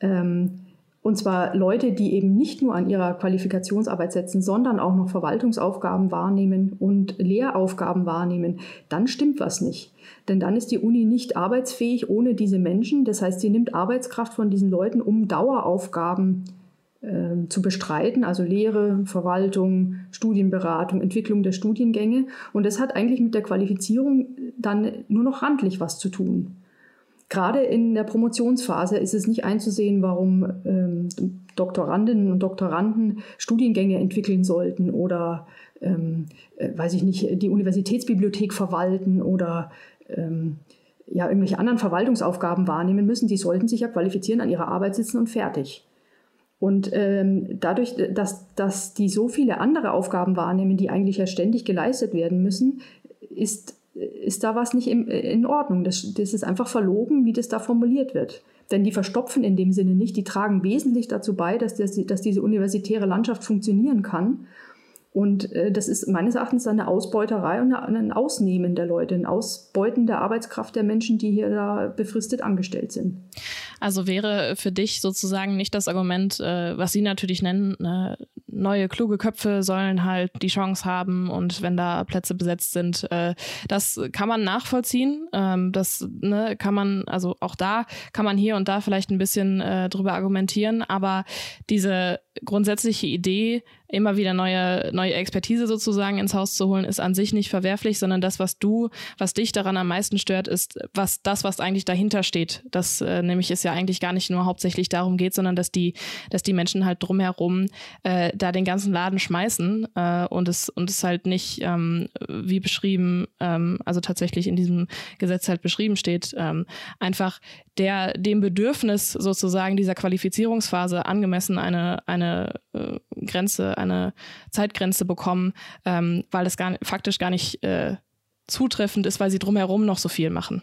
ähm, und zwar Leute, die eben nicht nur an ihrer Qualifikationsarbeit setzen, sondern auch noch Verwaltungsaufgaben wahrnehmen und Lehraufgaben wahrnehmen, dann stimmt was nicht. Denn dann ist die Uni nicht arbeitsfähig ohne diese Menschen. Das heißt, sie nimmt Arbeitskraft von diesen Leuten, um Daueraufgaben äh, zu bestreiten, also Lehre, Verwaltung, Studienberatung, Entwicklung der Studiengänge. Und das hat eigentlich mit der Qualifizierung dann nur noch randlich was zu tun. Gerade in der Promotionsphase ist es nicht einzusehen, warum ähm, Doktorandinnen und Doktoranden Studiengänge entwickeln sollten oder, ähm, äh, weiß ich nicht, die Universitätsbibliothek verwalten oder ähm, ja, irgendwelche anderen Verwaltungsaufgaben wahrnehmen müssen. Die sollten sich ja qualifizieren, an ihrer Arbeit sitzen und fertig. Und ähm, dadurch, dass, dass die so viele andere Aufgaben wahrnehmen, die eigentlich ja ständig geleistet werden müssen, ist ist da was nicht in, in Ordnung. Das, das ist einfach verlogen, wie das da formuliert wird. Denn die verstopfen in dem Sinne nicht, die tragen wesentlich dazu bei, dass, das, dass diese universitäre Landschaft funktionieren kann. Und äh, das ist meines Erachtens eine Ausbeuterei und ein Ausnehmen der Leute, ein Ausbeuten der Arbeitskraft der Menschen, die hier da befristet angestellt sind. Also wäre für dich sozusagen nicht das Argument, äh, was Sie natürlich nennen, ne, neue kluge Köpfe sollen halt die Chance haben und wenn da Plätze besetzt sind, äh, das kann man nachvollziehen. Ähm, das ne, kann man, also auch da kann man hier und da vielleicht ein bisschen äh, drüber argumentieren, aber diese grundsätzliche Idee, immer wieder neue, neue Expertise sozusagen ins Haus zu holen, ist an sich nicht verwerflich, sondern das, was du, was dich daran am meisten stört, ist was das, was eigentlich dahinter steht. Das äh, nämlich ist ja eigentlich gar nicht nur hauptsächlich darum geht, sondern dass die, dass die Menschen halt drumherum äh, da den ganzen Laden schmeißen äh, und es und es halt nicht ähm, wie beschrieben, ähm, also tatsächlich in diesem Gesetz halt beschrieben steht, ähm, einfach der dem Bedürfnis sozusagen dieser Qualifizierungsphase angemessen eine eine äh, Grenze, eine Zeitgrenze bekommen, ähm, weil es gar, faktisch gar nicht äh, zutreffend ist, weil sie drumherum noch so viel machen.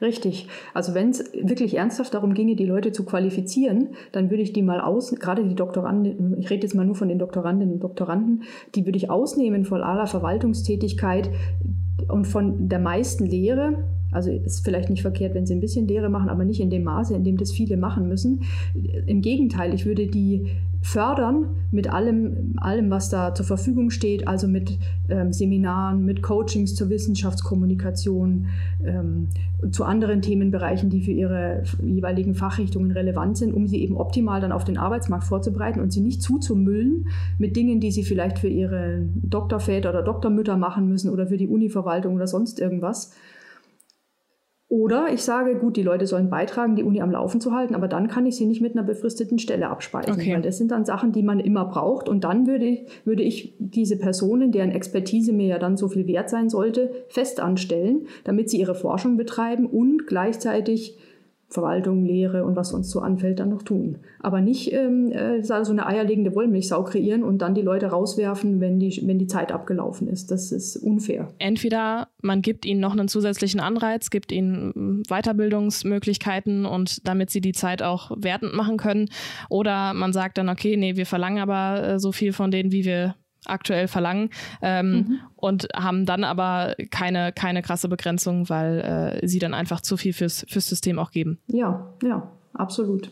Richtig. Also wenn es wirklich ernsthaft darum ginge, die Leute zu qualifizieren, dann würde ich die mal aus, gerade die Doktoranden, ich rede jetzt mal nur von den Doktorandinnen und Doktoranden, die würde ich ausnehmen von aller Verwaltungstätigkeit und von der meisten Lehre, also ist vielleicht nicht verkehrt, wenn sie ein bisschen Lehre machen, aber nicht in dem Maße, in dem das viele machen müssen. Im Gegenteil, ich würde die fördern mit allem, allem, was da zur Verfügung steht, also mit ähm, Seminaren, mit Coachings zur Wissenschaftskommunikation, ähm, zu anderen Themenbereichen, die für ihre jeweiligen Fachrichtungen relevant sind, um sie eben optimal dann auf den Arbeitsmarkt vorzubereiten und sie nicht zuzumüllen mit Dingen, die sie vielleicht für ihre Doktorväter oder Doktormütter machen müssen oder für die Univerwaltung oder sonst irgendwas, oder ich sage, gut, die Leute sollen beitragen, die Uni am Laufen zu halten, aber dann kann ich sie nicht mit einer befristeten Stelle abspeisen. Okay. Weil das sind dann Sachen, die man immer braucht. Und dann würde ich, würde ich diese Personen, deren Expertise mir ja dann so viel wert sein sollte, fest anstellen, damit sie ihre Forschung betreiben und gleichzeitig Verwaltung, Lehre und was sonst so anfällt, dann noch tun. Aber nicht ähm, äh, so eine eierlegende Wollmilchsau kreieren und dann die Leute rauswerfen, wenn die, wenn die Zeit abgelaufen ist. Das ist unfair. Entweder man gibt ihnen noch einen zusätzlichen Anreiz, gibt ihnen hm, Weiterbildungsmöglichkeiten und damit sie die Zeit auch wertend machen können. Oder man sagt dann, okay, nee, wir verlangen aber äh, so viel von denen, wie wir aktuell verlangen ähm, mhm. und haben dann aber keine, keine krasse Begrenzung, weil äh, sie dann einfach zu viel fürs, fürs System auch geben. Ja, ja, absolut.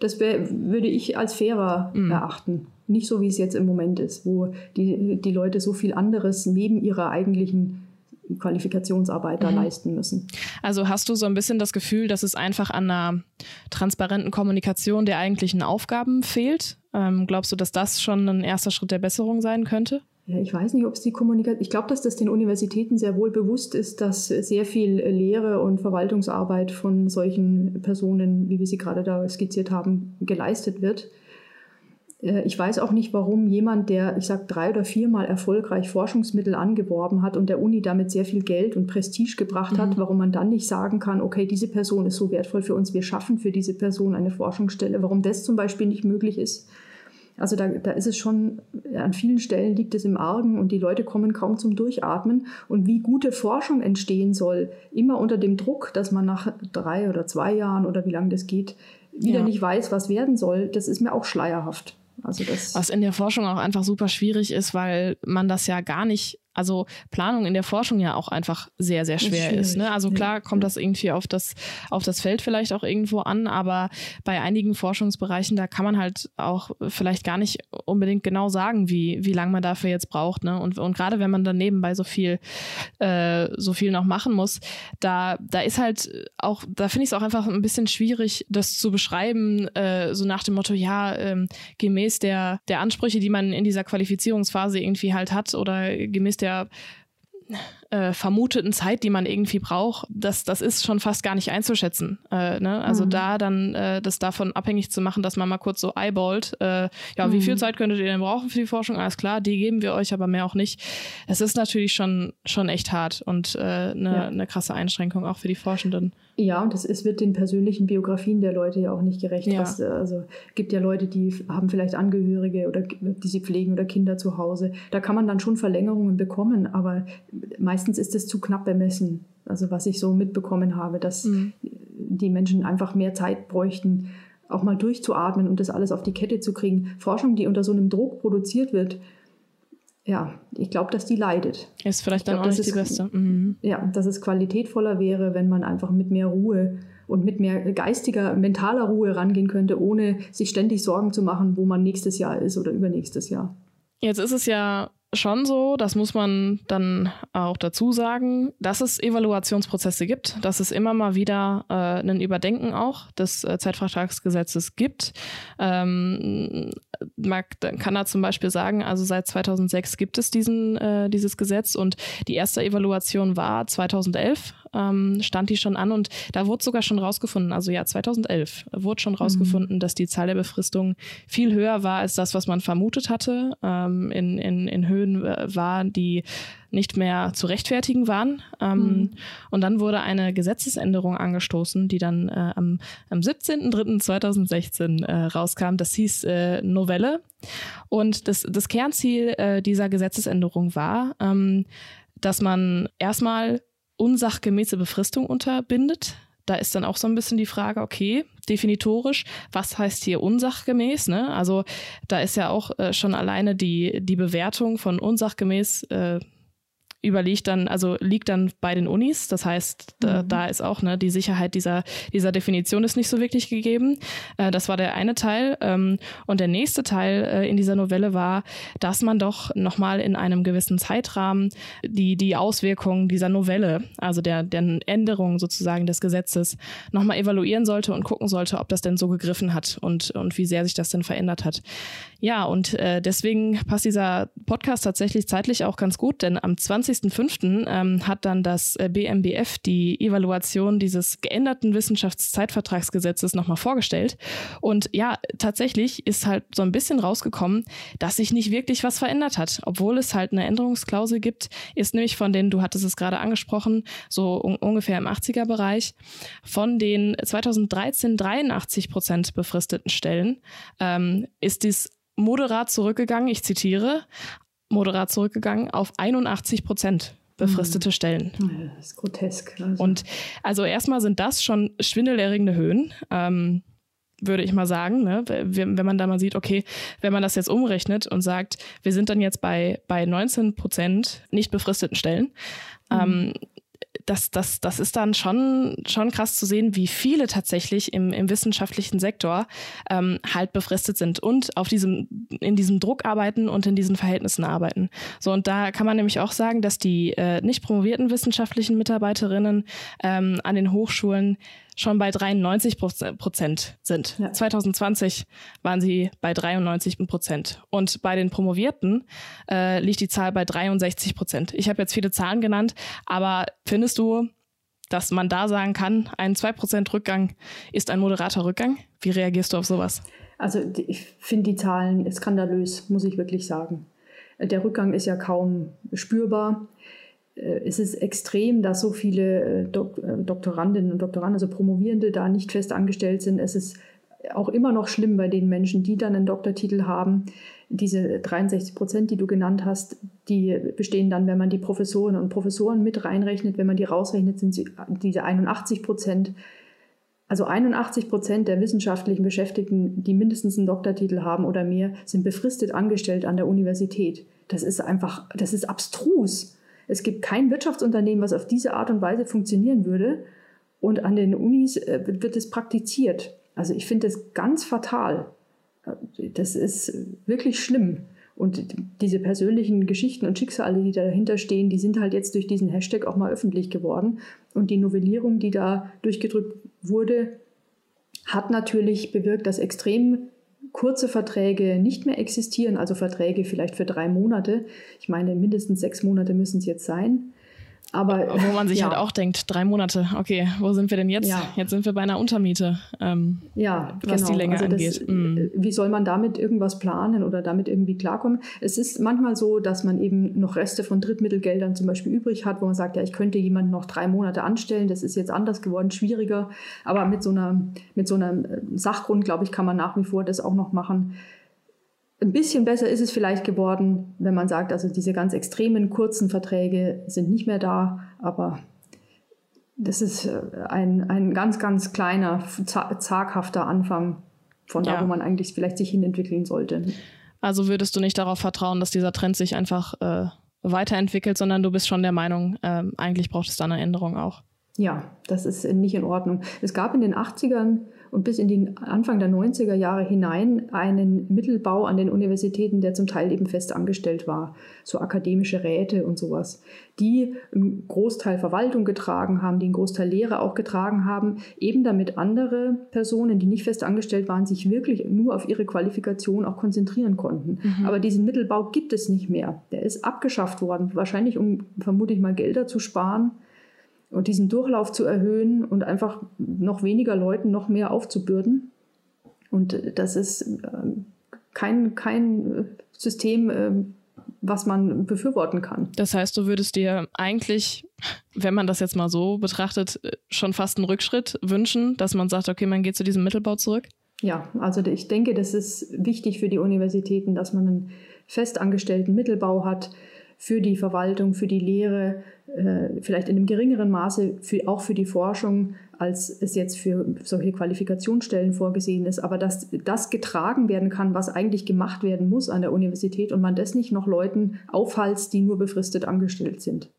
Das wär, würde ich als fairer mhm. erachten. Nicht so, wie es jetzt im Moment ist, wo die, die Leute so viel anderes neben ihrer eigentlichen Qualifikationsarbeit da mhm. leisten müssen. Also hast du so ein bisschen das Gefühl, dass es einfach an einer transparenten Kommunikation der eigentlichen Aufgaben fehlt? Ähm, glaubst du, dass das schon ein erster Schritt der Besserung sein könnte? Ja, ich weiß nicht, ob es die Kommunikation. Ich glaube, dass das den Universitäten sehr wohl bewusst ist, dass sehr viel Lehre und Verwaltungsarbeit von solchen Personen, wie wir sie gerade da skizziert haben, geleistet wird. Äh, ich weiß auch nicht, warum jemand, der, ich sage, drei oder viermal erfolgreich Forschungsmittel angeworben hat und der Uni damit sehr viel Geld und Prestige gebracht hat, mhm. warum man dann nicht sagen kann, okay, diese Person ist so wertvoll für uns, wir schaffen für diese Person eine Forschungsstelle, warum das zum Beispiel nicht möglich ist. Also da, da ist es schon, an vielen Stellen liegt es im Argen und die Leute kommen kaum zum Durchatmen. Und wie gute Forschung entstehen soll, immer unter dem Druck, dass man nach drei oder zwei Jahren oder wie lange das geht, wieder ja. nicht weiß, was werden soll, das ist mir auch schleierhaft. Also das was in der Forschung auch einfach super schwierig ist, weil man das ja gar nicht also Planung in der Forschung ja auch einfach sehr, sehr schwer ist. Ne? Also klar kommt das irgendwie auf das, auf das Feld vielleicht auch irgendwo an, aber bei einigen Forschungsbereichen, da kann man halt auch vielleicht gar nicht unbedingt genau sagen, wie, wie lange man dafür jetzt braucht. Ne? Und, und gerade wenn man dann nebenbei so viel, äh, so viel noch machen muss, da, da ist halt auch, da finde ich es auch einfach ein bisschen schwierig, das zu beschreiben, äh, so nach dem Motto, ja, ähm, gemäß der, der Ansprüche, die man in dieser Qualifizierungsphase irgendwie halt hat oder gemäß der äh, vermuteten Zeit, die man irgendwie braucht, das, das ist schon fast gar nicht einzuschätzen. Äh, ne? Also mhm. da dann äh, das davon abhängig zu machen, dass man mal kurz so eyeballt, äh, ja, mhm. wie viel Zeit könntet ihr denn brauchen für die Forschung? Alles klar, die geben wir euch, aber mehr auch nicht. Es ist natürlich schon, schon echt hart und eine äh, ja. ne krasse Einschränkung auch für die Forschenden. Ja, und es wird den persönlichen Biografien der Leute ja auch nicht gerecht. Ja. Was, also gibt ja Leute, die haben vielleicht Angehörige oder die sie pflegen oder Kinder zu Hause. Da kann man dann schon Verlängerungen bekommen, aber meistens ist es zu knapp bemessen. Also was ich so mitbekommen habe, dass mhm. die Menschen einfach mehr Zeit bräuchten, auch mal durchzuatmen und das alles auf die Kette zu kriegen. Forschung, die unter so einem Druck produziert wird, ja, ich glaube, dass die leidet. Ist vielleicht dann glaub, auch nicht die beste. Mhm. Ja, dass es qualitätvoller wäre, wenn man einfach mit mehr Ruhe und mit mehr geistiger, mentaler Ruhe rangehen könnte, ohne sich ständig Sorgen zu machen, wo man nächstes Jahr ist oder übernächstes Jahr. Jetzt ist es ja schon so, das muss man dann auch dazu sagen, dass es Evaluationsprozesse gibt, dass es immer mal wieder äh, ein Überdenken auch des äh, Zeitvertragsgesetzes gibt. Ähm, man kann da zum Beispiel sagen, also seit 2006 gibt es diesen, äh, dieses Gesetz und die erste Evaluation war 2011 ähm, stand die schon an und da wurde sogar schon rausgefunden, also ja, 2011 wurde schon rausgefunden, mhm. dass die Zahl der Befristungen viel höher war als das, was man vermutet hatte, ähm, in, in, in Höhen äh, war, die nicht mehr zu rechtfertigen waren. Ähm, mhm. Und dann wurde eine Gesetzesänderung angestoßen, die dann äh, am, am 17.03.2016 äh, rauskam. Das hieß äh, Novelle. Und das, das Kernziel äh, dieser Gesetzesänderung war, ähm, dass man erstmal unsachgemäße Befristung unterbindet. Da ist dann auch so ein bisschen die Frage, okay, definitorisch, was heißt hier unsachgemäß? Ne? Also da ist ja auch äh, schon alleine die, die Bewertung von unsachgemäß äh, überliegt dann, also liegt dann bei den Unis. Das heißt, da, mhm. da ist auch ne, die Sicherheit dieser, dieser Definition ist nicht so wirklich gegeben. Äh, das war der eine Teil. Ähm, und der nächste Teil äh, in dieser Novelle war, dass man doch nochmal in einem gewissen Zeitrahmen die, die Auswirkungen dieser Novelle, also der, der Änderung sozusagen des Gesetzes, nochmal evaluieren sollte und gucken sollte, ob das denn so gegriffen hat und, und wie sehr sich das denn verändert hat. Ja, und äh, deswegen passt dieser Podcast tatsächlich zeitlich auch ganz gut, denn am 20.05. Ähm, hat dann das äh, BMBF die Evaluation dieses geänderten Wissenschaftszeitvertragsgesetzes nochmal vorgestellt. Und ja, tatsächlich ist halt so ein bisschen rausgekommen, dass sich nicht wirklich was verändert hat, obwohl es halt eine Änderungsklausel gibt, ist nämlich von den, du hattest es gerade angesprochen, so un ungefähr im 80er Bereich, von den 2013 83 Prozent befristeten Stellen ähm, ist dies moderat zurückgegangen, ich zitiere, moderat zurückgegangen auf 81 Prozent befristete mhm. Stellen. Das ist grotesk. Also. Und also erstmal sind das schon schwindelerregende Höhen. Ähm, würde ich mal sagen, ne? wenn man da mal sieht, okay, wenn man das jetzt umrechnet und sagt, wir sind dann jetzt bei, bei 19 Prozent nicht befristeten Stellen, mhm. ähm, das, das, das ist dann schon, schon krass zu sehen, wie viele tatsächlich im, im wissenschaftlichen Sektor ähm, halt befristet sind und auf diesem, in diesem Druck arbeiten und in diesen Verhältnissen arbeiten. So, und da kann man nämlich auch sagen, dass die äh, nicht promovierten wissenschaftlichen Mitarbeiterinnen ähm, an den Hochschulen schon bei 93 Prozent sind. Ja. 2020 waren sie bei 93 Prozent. Und bei den Promovierten äh, liegt die Zahl bei 63 Prozent. Ich habe jetzt viele Zahlen genannt, aber findest du, dass man da sagen kann, ein 2% Rückgang ist ein moderater Rückgang? Wie reagierst du auf sowas? Also ich finde die Zahlen skandalös, muss ich wirklich sagen. Der Rückgang ist ja kaum spürbar. Äh, es ist extrem, dass so viele äh, Dok äh, Doktorandinnen und Doktoranden, also Promovierende, da nicht fest angestellt sind. Es ist auch immer noch schlimm bei den Menschen, die dann einen Doktortitel haben. Diese 63 Prozent, die du genannt hast, die bestehen dann, wenn man die Professoren und Professoren mit reinrechnet, wenn man die rausrechnet, sind sie diese 81 Prozent. Also 81 Prozent der wissenschaftlichen Beschäftigten, die mindestens einen Doktortitel haben oder mehr, sind befristet angestellt an der Universität. Das ist einfach, das ist abstrus. Es gibt kein Wirtschaftsunternehmen, was auf diese Art und Weise funktionieren würde. Und an den Unis äh, wird es praktiziert. Also ich finde das ganz fatal. Das ist wirklich schlimm. Und diese persönlichen Geschichten und Schicksale, die dahinter stehen, die sind halt jetzt durch diesen Hashtag auch mal öffentlich geworden. Und die Novellierung, die da durchgedrückt wurde, hat natürlich bewirkt, dass extrem kurze Verträge nicht mehr existieren, also Verträge vielleicht für drei Monate. Ich meine, mindestens sechs Monate müssen es jetzt sein. Aber, Wo man sich ja. halt auch denkt, drei Monate, okay, wo sind wir denn jetzt? Ja. Jetzt sind wir bei einer Untermiete, ähm, ja, was genau. die Länge also angeht. Das, mm. Wie soll man damit irgendwas planen oder damit irgendwie klarkommen? Es ist manchmal so, dass man eben noch Reste von Drittmittelgeldern zum Beispiel übrig hat, wo man sagt, ja, ich könnte jemanden noch drei Monate anstellen, das ist jetzt anders geworden, schwieriger. Aber mit so einer, mit so einem äh, Sachgrund, glaube ich, kann man nach wie vor das auch noch machen. Ein bisschen besser ist es vielleicht geworden, wenn man sagt, also diese ganz extremen kurzen Verträge sind nicht mehr da, aber das ist äh, ein, ein ganz, ganz kleiner, zaghafter Anfang von da, ja. wo man eigentlich vielleicht sich hinentwickeln sollte. Also würdest du nicht darauf vertrauen, dass dieser Trend sich einfach äh, weiterentwickelt, sondern du bist schon der Meinung, äh, eigentlich braucht es da eine Änderung auch? Ja, das ist nicht in Ordnung. Es gab in den 80ern und bis in den Anfang der 90er Jahre hinein einen Mittelbau an den Universitäten, der zum Teil eben fest angestellt war, so akademische Räte und sowas, die einen Großteil Verwaltung getragen haben, die einen Großteil Lehre auch getragen haben, eben damit andere Personen, die nicht fest angestellt waren, sich wirklich nur auf ihre Qualifikation auch konzentrieren konnten. Mhm. Aber diesen Mittelbau gibt es nicht mehr. Der ist abgeschafft worden, wahrscheinlich um, vermute ich mal, Gelder zu sparen und diesen Durchlauf zu erhöhen und einfach noch weniger Leuten noch mehr aufzubürden. Und das ist ähm, kein, kein System, ähm, was man befürworten kann. Das heißt, du würdest dir eigentlich, wenn man das jetzt mal so betrachtet, schon fast einen Rückschritt wünschen, dass man sagt, okay, man geht zu diesem Mittelbau zurück? Ja, also ich denke, das ist wichtig für die Universitäten, dass man einen festangestellten Mittelbau hat, für die Verwaltung, für die Lehre, äh, vielleicht in einem geringeren Maße für, auch für die Forschung, als es jetzt für solche Qualifikationsstellen vorgesehen ist, aber dass das getragen werden kann, was eigentlich gemacht werden muss an der Universität und man das nicht noch Leuten aufhalst, die nur befristet angestellt sind.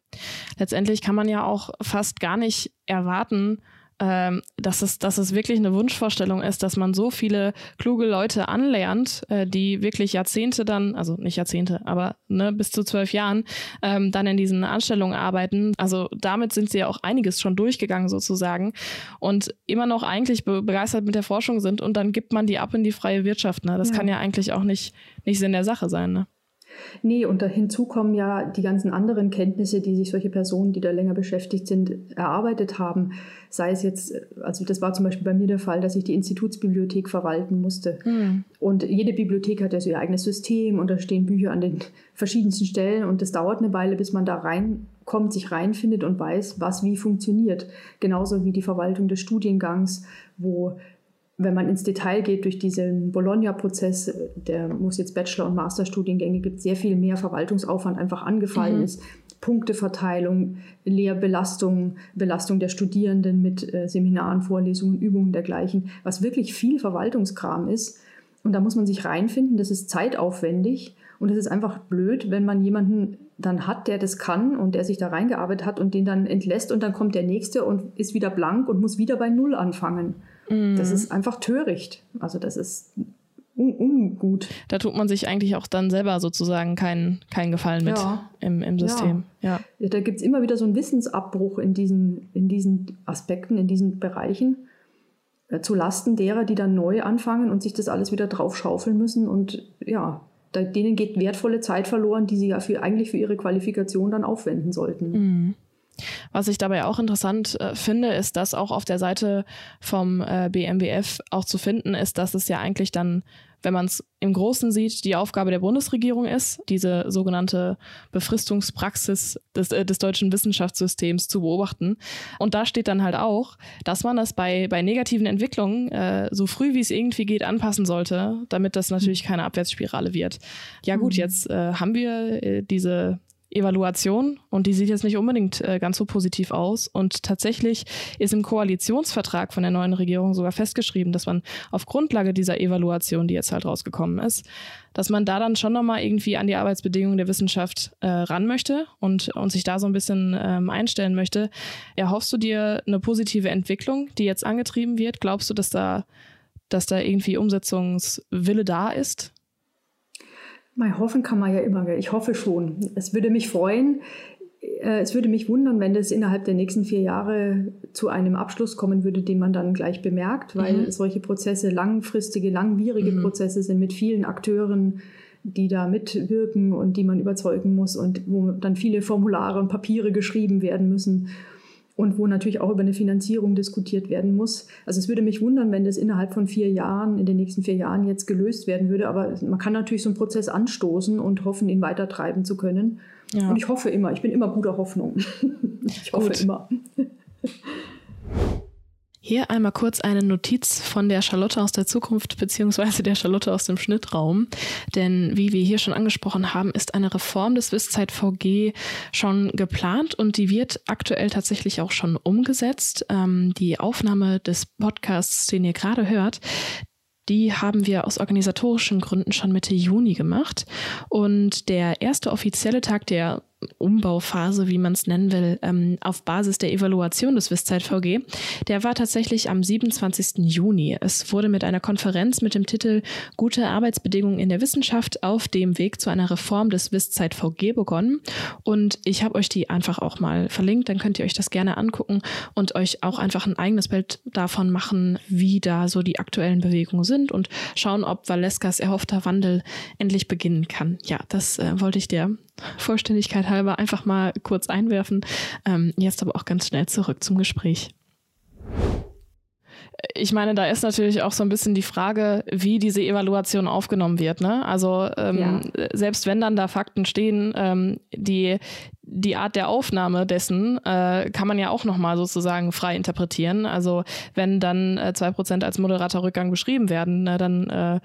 Letztendlich kann man ja auch fast gar nicht erwarten, ähm, dass, es, dass es wirklich eine Wunschvorstellung ist, dass man so viele kluge Leute anlernt, äh, die wirklich Jahrzehnte dann, also nicht Jahrzehnte, aber ne, bis zu zwölf Jahren ähm, dann in diesen Anstellungen arbeiten. Also damit sind sie ja auch einiges schon durchgegangen sozusagen und immer noch eigentlich be begeistert mit der Forschung sind und dann gibt man die ab in die freie Wirtschaft. Ne? Das ja. kann ja eigentlich auch nicht, nicht Sinn der Sache sein. Ne? Nee, und da hinzu kommen ja die ganzen anderen Kenntnisse, die sich solche Personen, die da länger beschäftigt sind, erarbeitet haben. Sei es jetzt, also das war zum Beispiel bei mir der Fall, dass ich die Institutsbibliothek verwalten musste. Mhm. Und jede Bibliothek hat ja so ihr eigenes System und da stehen Bücher an den verschiedensten Stellen und das dauert eine Weile, bis man da reinkommt, sich reinfindet und weiß, was wie funktioniert. Genauso wie die Verwaltung des Studiengangs, wo wenn man ins Detail geht durch diesen Bologna-Prozess, der muss jetzt Bachelor- und Masterstudiengänge gibt, sehr viel mehr Verwaltungsaufwand einfach angefallen mhm. ist. Punkteverteilung, Lehrbelastung, Belastung der Studierenden mit äh, Seminaren, Vorlesungen, Übungen dergleichen, was wirklich viel Verwaltungskram ist. Und da muss man sich reinfinden, das ist zeitaufwendig und es ist einfach blöd, wenn man jemanden dann hat, der das kann und der sich da reingearbeitet hat und den dann entlässt und dann kommt der nächste und ist wieder blank und muss wieder bei Null anfangen. Mhm. Das ist einfach töricht. Also das ist un ungut. Da tut man sich eigentlich auch dann selber sozusagen keinen kein Gefallen mit ja. im, im System. Ja. ja. Da gibt es immer wieder so einen Wissensabbruch in diesen, in diesen Aspekten, in diesen Bereichen äh, zu Lasten derer, die dann neu anfangen und sich das alles wieder draufschaufeln müssen. Und ja, da, denen geht wertvolle Zeit verloren, die sie ja für, eigentlich für ihre Qualifikation dann aufwenden sollten. Mhm. Was ich dabei auch interessant äh, finde, ist, dass auch auf der Seite vom äh, BMBF auch zu finden ist, dass es ja eigentlich dann wenn man es im Großen sieht, die Aufgabe der Bundesregierung ist, diese sogenannte Befristungspraxis des, äh, des deutschen Wissenschaftssystems zu beobachten. Und da steht dann halt auch, dass man das bei, bei negativen Entwicklungen äh, so früh wie es irgendwie geht anpassen sollte, damit das natürlich keine Abwärtsspirale wird. Ja gut, mhm. jetzt äh, haben wir äh, diese Evaluation und die sieht jetzt nicht unbedingt äh, ganz so positiv aus. Und tatsächlich ist im Koalitionsvertrag von der neuen Regierung sogar festgeschrieben, dass man auf Grundlage dieser Evaluation, die jetzt halt rausgekommen ist, dass man da dann schon nochmal irgendwie an die Arbeitsbedingungen der Wissenschaft äh, ran möchte und, und sich da so ein bisschen ähm, einstellen möchte. Erhoffst du dir eine positive Entwicklung, die jetzt angetrieben wird? Glaubst du, dass da, dass da irgendwie Umsetzungswille da ist? Mal hoffen kann man ja immer. Ich hoffe schon. Es würde mich freuen. Äh, es würde mich wundern, wenn das innerhalb der nächsten vier Jahre zu einem Abschluss kommen würde, den man dann gleich bemerkt, weil mhm. solche Prozesse langfristige, langwierige mhm. Prozesse sind mit vielen Akteuren, die da mitwirken und die man überzeugen muss und wo dann viele Formulare und Papiere geschrieben werden müssen und wo natürlich auch über eine Finanzierung diskutiert werden muss. Also es würde mich wundern, wenn das innerhalb von vier Jahren, in den nächsten vier Jahren jetzt gelöst werden würde. Aber man kann natürlich so einen Prozess anstoßen und hoffen, ihn weitertreiben zu können. Ja. Und ich hoffe immer, ich bin immer guter Hoffnung. ich hoffe Gut. immer. Hier einmal kurz eine Notiz von der Charlotte aus der Zukunft beziehungsweise der Charlotte aus dem Schnittraum. Denn wie wir hier schon angesprochen haben, ist eine Reform des Wisszeit VG schon geplant und die wird aktuell tatsächlich auch schon umgesetzt. Ähm, die Aufnahme des Podcasts, den ihr gerade hört, die haben wir aus organisatorischen Gründen schon Mitte Juni gemacht. Und der erste offizielle Tag der Umbauphase, wie man es nennen will, ähm, auf Basis der Evaluation des Wisszeit VG, der war tatsächlich am 27. Juni. Es wurde mit einer Konferenz mit dem Titel Gute Arbeitsbedingungen in der Wissenschaft auf dem Weg zu einer Reform des Wisszeit VG begonnen. Und ich habe euch die einfach auch mal verlinkt, dann könnt ihr euch das gerne angucken und euch auch einfach ein eigenes Bild davon machen, wie da so die aktuellen Bewegungen sind und schauen, ob Valeskas erhoffter Wandel endlich beginnen kann. Ja, das äh, wollte ich dir Vollständigkeit halber einfach mal kurz einwerfen. Ähm, jetzt aber auch ganz schnell zurück zum Gespräch. Ich meine, da ist natürlich auch so ein bisschen die Frage, wie diese Evaluation aufgenommen wird. Ne? Also ähm, ja. selbst wenn dann da Fakten stehen, ähm, die die Art der Aufnahme dessen äh, kann man ja auch nochmal sozusagen frei interpretieren. Also wenn dann äh, zwei äh, Prozent als moderater Rückgang beschrieben werden, ne, dann äh,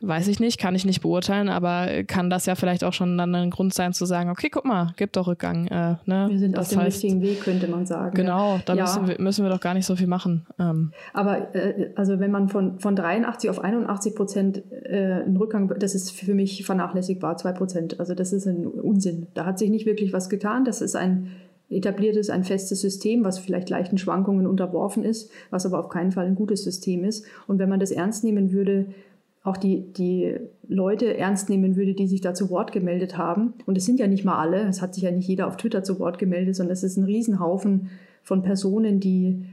weiß ich nicht, kann ich nicht beurteilen, aber kann das ja vielleicht auch schon dann ein Grund sein zu sagen, okay, guck mal, gibt doch Rückgang. Äh, ne? Wir sind das auf dem heißt, richtigen Weg, könnte man sagen. Genau, da ja. müssen, wir, müssen wir doch gar nicht so viel machen. Ähm. Aber äh, also wenn man von, von 83 auf 81 Prozent äh, einen Rückgang, das ist für mich vernachlässigbar, zwei Prozent. Also das ist ein Unsinn. Da hat sich nicht wirklich was getan. Das ist ein etabliertes, ein festes System, was vielleicht leichten Schwankungen unterworfen ist, was aber auf keinen Fall ein gutes System ist. Und wenn man das ernst nehmen würde, auch die, die Leute ernst nehmen würde, die sich da zu Wort gemeldet haben. Und es sind ja nicht mal alle, es hat sich ja nicht jeder auf Twitter zu Wort gemeldet, sondern es ist ein Riesenhaufen von Personen, die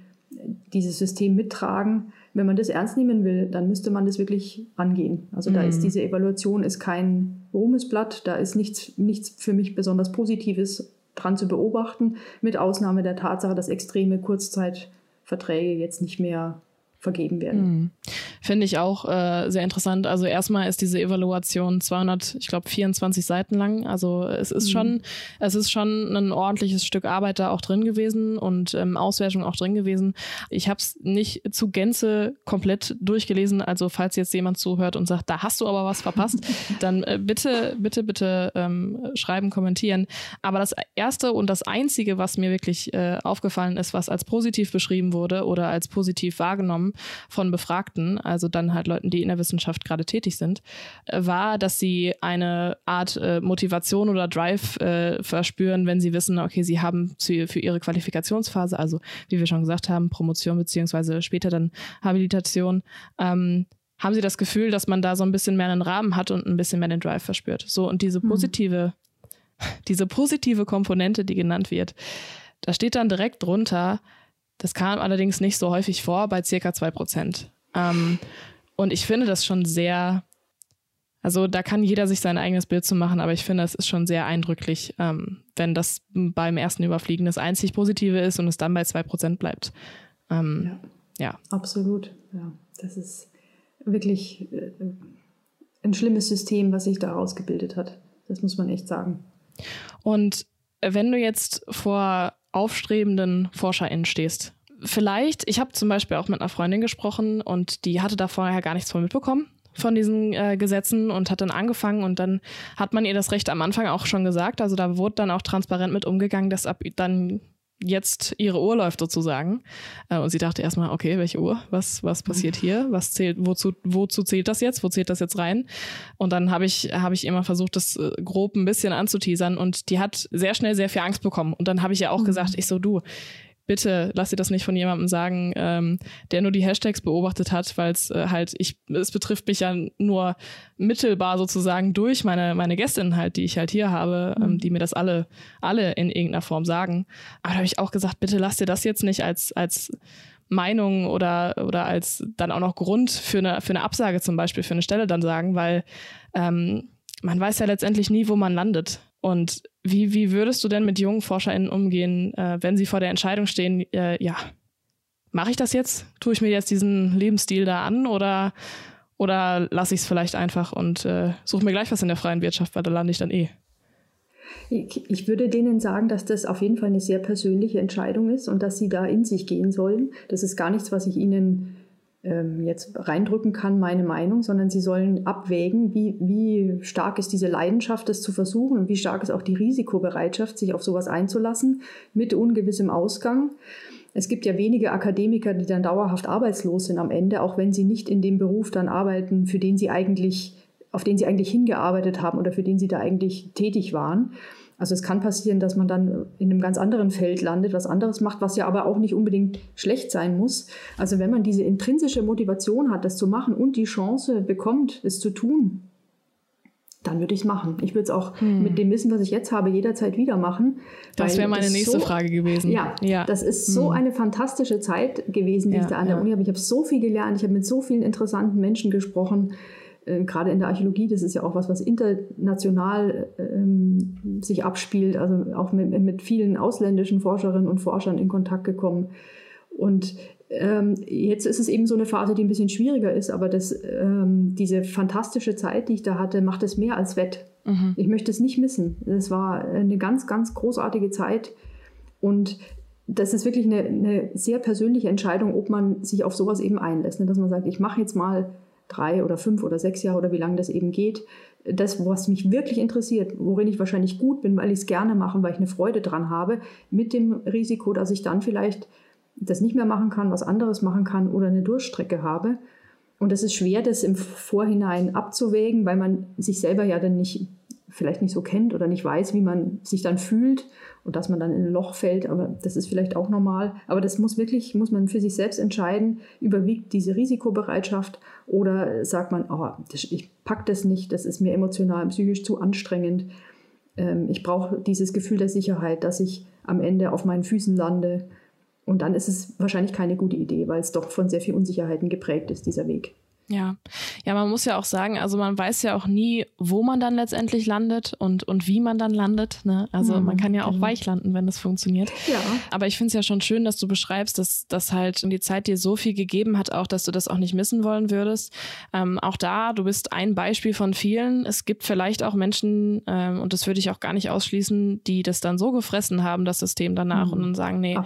dieses System mittragen. Wenn man das ernst nehmen will, dann müsste man das wirklich angehen. Also mhm. da ist mhm. diese Evaluation ist kein Ruhmesblatt, da ist nichts, nichts für mich besonders Positives dran zu beobachten, mit Ausnahme der Tatsache, dass extreme Kurzzeitverträge jetzt nicht mehr vergeben werden. Mhm. Finde ich auch äh, sehr interessant. Also erstmal ist diese Evaluation 200, ich glaube 24 Seiten lang. Also es ist mhm. schon, es ist schon ein ordentliches Stück Arbeit da auch drin gewesen und ähm, Auswertung auch drin gewesen. Ich habe es nicht zu Gänze komplett durchgelesen. Also falls jetzt jemand zuhört und sagt, da hast du aber was verpasst, dann äh, bitte, bitte, bitte ähm, schreiben, kommentieren. Aber das erste und das einzige, was mir wirklich äh, aufgefallen ist, was als positiv beschrieben wurde oder als positiv wahrgenommen von Befragten, also dann halt Leuten, die in der Wissenschaft gerade tätig sind, äh, war, dass sie eine Art äh, Motivation oder Drive äh, verspüren, wenn sie wissen, okay, sie haben zu, für ihre Qualifikationsphase, also wie wir schon gesagt haben, Promotion beziehungsweise später dann Habilitation, ähm, haben sie das Gefühl, dass man da so ein bisschen mehr einen Rahmen hat und ein bisschen mehr den Drive verspürt. So, und diese mhm. positive, mhm. diese positive Komponente, die genannt wird, da steht dann direkt drunter, das kam allerdings nicht so häufig vor, bei circa zwei Prozent. Ähm, und ich finde das schon sehr, also da kann jeder sich sein eigenes Bild zu machen, aber ich finde, es ist schon sehr eindrücklich, ähm, wenn das beim ersten Überfliegen das einzig Positive ist und es dann bei zwei Prozent bleibt. Ähm, ja. ja. Absolut, ja. Das ist wirklich, äh, ein schlimmes System, was sich da ausgebildet hat. Das muss man echt sagen. Und wenn du jetzt vor aufstrebenden ForscherInnen stehst, vielleicht, ich habe zum Beispiel auch mit einer Freundin gesprochen und die hatte da vorher gar nichts von mitbekommen von diesen äh, Gesetzen und hat dann angefangen und dann hat man ihr das Recht am Anfang auch schon gesagt. Also da wurde dann auch transparent mit umgegangen, dass ab dann jetzt ihre Uhr läuft sozusagen. Äh, und sie dachte erstmal, okay, welche Uhr? Was, was passiert hier? Was zählt, wozu, wozu zählt das jetzt? Wo zählt das jetzt rein? Und dann habe ich, habe ich immer versucht, das äh, grob ein bisschen anzuteasern und die hat sehr schnell sehr viel Angst bekommen. Und dann habe ich ja auch mhm. gesagt, ich so, du, bitte lass dir das nicht von jemandem sagen, ähm, der nur die Hashtags beobachtet hat, weil es äh, halt, ich, es betrifft mich ja nur mittelbar sozusagen durch meine, meine Gästinnen halt, die ich halt hier habe, ähm, mhm. ähm, die mir das alle, alle in irgendeiner Form sagen. Aber da habe ich auch gesagt, bitte lass dir das jetzt nicht als, als Meinung oder, oder als dann auch noch Grund für eine, für eine Absage zum Beispiel, für eine Stelle dann sagen, weil ähm, man weiß ja letztendlich nie, wo man landet. Und wie, wie würdest du denn mit jungen ForscherInnen umgehen, äh, wenn sie vor der Entscheidung stehen, äh, ja, mache ich das jetzt? Tue ich mir jetzt diesen Lebensstil da an oder, oder lasse ich es vielleicht einfach und äh, suche mir gleich was in der freien Wirtschaft, weil da lande ich dann eh? Ich, würde denen sagen, dass das auf jeden Fall eine sehr persönliche Entscheidung ist und dass sie da in sich gehen sollen. Das ist gar nichts, was ich ihnen jetzt reindrücken kann, meine Meinung, sondern sie sollen abwägen, wie, wie stark ist diese Leidenschaft, das zu versuchen und wie stark ist auch die Risikobereitschaft, sich auf sowas einzulassen, mit ungewissem Ausgang. Es gibt ja wenige Akademiker, die dann dauerhaft arbeitslos sind am Ende, auch wenn sie nicht in dem Beruf dann arbeiten, für den sie eigentlich, auf den sie eigentlich hingearbeitet haben oder für den sie da eigentlich tätig waren. Also es kann passieren, dass man dann in einem ganz anderen Feld landet, was anderes macht, was ja aber auch nicht unbedingt schlecht sein muss. Also wenn man diese intrinsische Motivation hat, das zu machen und die Chance bekommt, es zu tun, dann würde ich es machen. Ich würde es auch hm. mit dem Wissen, was ich jetzt habe, jederzeit wieder machen. Das wäre meine nächste so, Frage gewesen. Ja, ja, das ist so hm. eine fantastische Zeit gewesen, die ja, ich da an der ja. Uni habe. Ich habe so viel gelernt, ich habe mit so vielen interessanten Menschen gesprochen. Äh, gerade in der Archäologie, das ist ja auch was, was international ähm, sich abspielt, also auch mit, mit, vielen ausländischen Forscherinnen und Forschern in Kontakt gekommen. Und ähm, jetzt ist es eben so eine Phase, die ein bisschen schwieriger ist, aber das, ähm, diese fantastische Zeit, die ich da hatte, macht es mehr als wett. Mhm. Ich möchte es nicht missen. Es war eine ganz, ganz großartige Zeit und das ist wirklich eine, eine, sehr persönliche Entscheidung, ob man sich auf sowas eben einlässt. Ne? Dass man sagt, ich mache jetzt mal drei oder fünf oder sechs Jahre oder wie lange das eben geht, das, was mich wirklich interessiert, worin ich wahrscheinlich gut bin, weil ich es gerne mache, weil ich eine Freude dran habe, mit dem Risiko, dass ich dann vielleicht das nicht mehr machen kann, was anderes machen kann oder eine Durchstrecke habe. Und es ist schwer, das im Vorhinein abzuwägen, weil man sich selber ja dann nicht vielleicht nicht so kennt oder nicht weiß, wie man sich dann fühlt und dass man dann in ein Loch fällt, aber das ist vielleicht auch normal. Aber das muss wirklich, muss man für sich selbst entscheiden, überwiegt diese Risikobereitschaft oder sagt man, oh, ich packe das nicht, das ist mir emotional, psychisch zu anstrengend. Ähm, ich brauche dieses Gefühl der Sicherheit, dass ich am Ende auf meinen Füßen lande. Und dann ist es wahrscheinlich keine gute Idee, weil es doch von sehr viel Unsicherheiten geprägt ist, dieser Weg. Ja, ja, man muss ja auch sagen, also man weiß ja auch nie, wo man dann letztendlich landet und, und wie man dann landet. Ne? Also mhm, man kann ja auch genau. weich landen, wenn das funktioniert. Ja. Aber ich finde es ja schon schön, dass du beschreibst, dass das halt die Zeit dir so viel gegeben hat, auch dass du das auch nicht missen wollen würdest. Ähm, auch da, du bist ein Beispiel von vielen. Es gibt vielleicht auch Menschen, ähm, und das würde ich auch gar nicht ausschließen, die das dann so gefressen haben, das System danach mhm. und dann sagen, nee,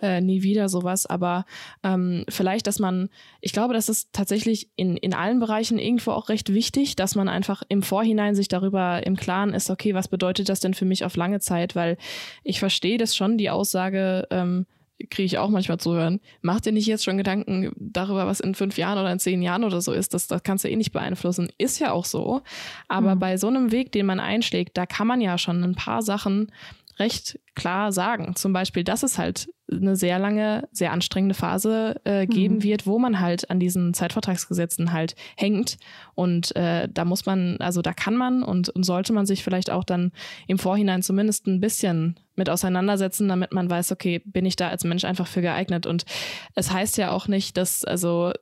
äh, nie wieder sowas. Aber ähm, vielleicht, dass man, ich glaube, dass es tatsächlich in in, allen Bereichen irgendwo auch recht wichtig, dass man einfach im Vorhinein sich darüber im Klaren ist, okay, was bedeutet das denn für mich auf lange Zeit? Weil ich verstehe das schon, die Aussage, ähm, kriege ich auch manchmal zu hören. Mach dir nicht jetzt schon Gedanken darüber, was in fünf Jahren oder in zehn Jahren oder so ist. Das, das kannst du eh nicht beeinflussen. Ist ja auch so. Aber mhm. bei so einem Weg, den man einschlägt, da kann man ja schon ein paar Sachen recht klar sagen. Zum Beispiel, dass es halt eine sehr lange, sehr anstrengende Phase äh, geben mhm. wird, wo man halt an diesen Zeitvertragsgesetzen halt hängt. Und äh, da muss man, also da kann man und, und sollte man sich vielleicht auch dann im Vorhinein zumindest ein bisschen mit auseinandersetzen, damit man weiß, okay, bin ich da als Mensch einfach für geeignet. Und es heißt ja auch nicht, dass, also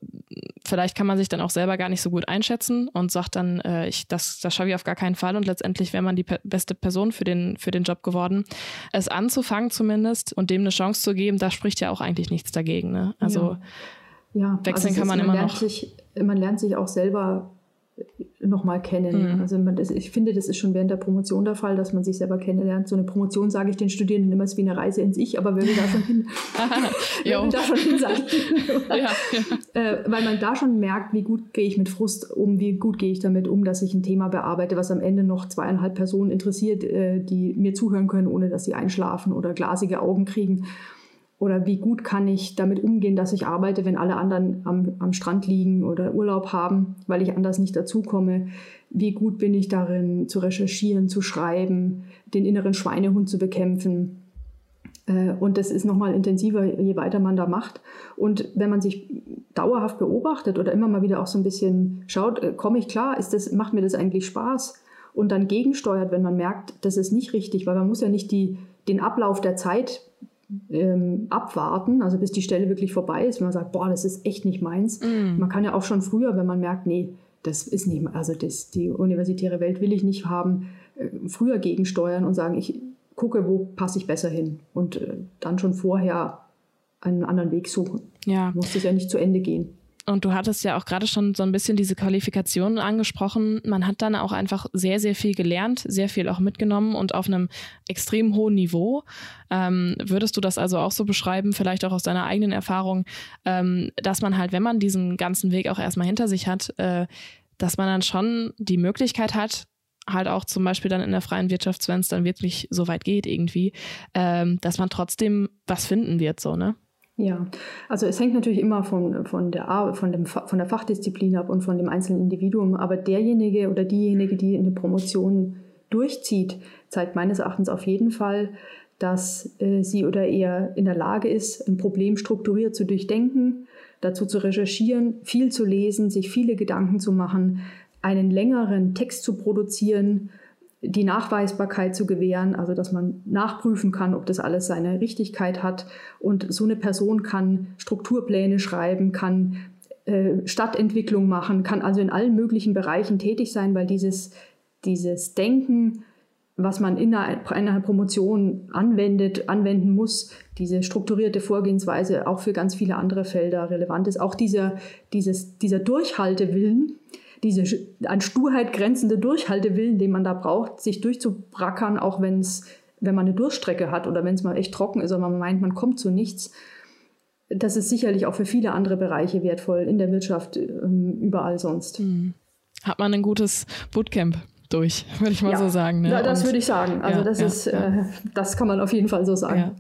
vielleicht kann man sich dann auch selber gar nicht so gut einschätzen und sagt dann, äh, ich, das, das schaffe ich auf gar keinen Fall. Und letztendlich wäre man die pe beste Person für den, für den Job geworden. Es anzufangen zumindest und dem eine Chance zu geben, da spricht ja auch eigentlich nichts dagegen. Ne? Also ja. ja. wechseln also kann man, man immer noch. Sich, man lernt sich auch selber nochmal kennen. Mhm. Also man, das, ich finde, das ist schon während der Promotion der Fall, dass man sich selber kennenlernt. So eine Promotion sage ich den Studierenden immer ist wie eine Reise ins Ich, aber wer will da schon hin? will da schon hin sein? ja, ja. Äh, weil man da schon merkt, wie gut gehe ich mit Frust um, wie gut gehe ich damit um, dass ich ein Thema bearbeite, was am Ende noch zweieinhalb Personen interessiert, äh, die mir zuhören können, ohne dass sie einschlafen oder glasige Augen kriegen. Oder wie gut kann ich damit umgehen, dass ich arbeite, wenn alle anderen am, am Strand liegen oder Urlaub haben, weil ich anders nicht dazukomme? Wie gut bin ich darin, zu recherchieren, zu schreiben, den inneren Schweinehund zu bekämpfen? Äh, und das ist nochmal intensiver, je weiter man da macht. Und wenn man sich dauerhaft beobachtet oder immer mal wieder auch so ein bisschen schaut, äh, komme ich klar, ist das, macht mir das eigentlich Spaß? Und dann gegensteuert, wenn man merkt, das ist nicht richtig, weil man muss ja nicht die, den Ablauf der Zeit ähm, abwarten, also bis die Stelle wirklich vorbei ist, wenn man sagt, boah, das ist echt nicht meins. Mm. Man kann ja auch schon früher, wenn man merkt, nee, das ist nicht, also das, die universitäre Welt will ich nicht haben, äh, früher gegensteuern und sagen, ich gucke, wo passe ich besser hin und äh, dann schon vorher einen anderen Weg suchen. Ja. Muss es ja nicht zu Ende gehen. Und du hattest ja auch gerade schon so ein bisschen diese Qualifikationen angesprochen. Man hat dann auch einfach sehr, sehr viel gelernt, sehr viel auch mitgenommen und auf einem extrem hohen Niveau. Ähm, würdest du das also auch so beschreiben, vielleicht auch aus deiner eigenen Erfahrung, ähm, dass man halt, wenn man diesen ganzen Weg auch erstmal hinter sich hat, äh, dass man dann schon die Möglichkeit hat, halt auch zum Beispiel dann in der freien Wirtschaft, wenn es dann wirklich so weit geht irgendwie, ähm, dass man trotzdem was finden wird, so, ne? Ja, also es hängt natürlich immer von, von, der, von, dem, von der Fachdisziplin ab und von dem einzelnen Individuum, aber derjenige oder diejenige, die eine Promotion durchzieht, zeigt meines Erachtens auf jeden Fall, dass äh, sie oder er in der Lage ist, ein Problem strukturiert zu durchdenken, dazu zu recherchieren, viel zu lesen, sich viele Gedanken zu machen, einen längeren Text zu produzieren, die Nachweisbarkeit zu gewähren, also dass man nachprüfen kann, ob das alles seine Richtigkeit hat. Und so eine Person kann Strukturpläne schreiben, kann äh, Stadtentwicklung machen, kann also in allen möglichen Bereichen tätig sein, weil dieses, dieses Denken, was man in einer, einer Promotion anwendet, anwenden muss, diese strukturierte Vorgehensweise auch für ganz viele andere Felder relevant ist. Auch dieser, dieses, dieser Durchhaltewillen, diese an Sturheit grenzende Durchhaltewillen, den man da braucht, sich durchzubrackern, auch wenn es, wenn man eine Durchstrecke hat oder wenn es mal echt trocken ist oder man meint, man kommt zu nichts. Das ist sicherlich auch für viele andere Bereiche wertvoll, in der Wirtschaft, ähm, überall sonst. Mhm. Hat man ein gutes Bootcamp durch, würde ich mal ja, so sagen. Ne? Ja, das würde ich sagen. Also ja, das ist, äh, das kann man auf jeden Fall so sagen.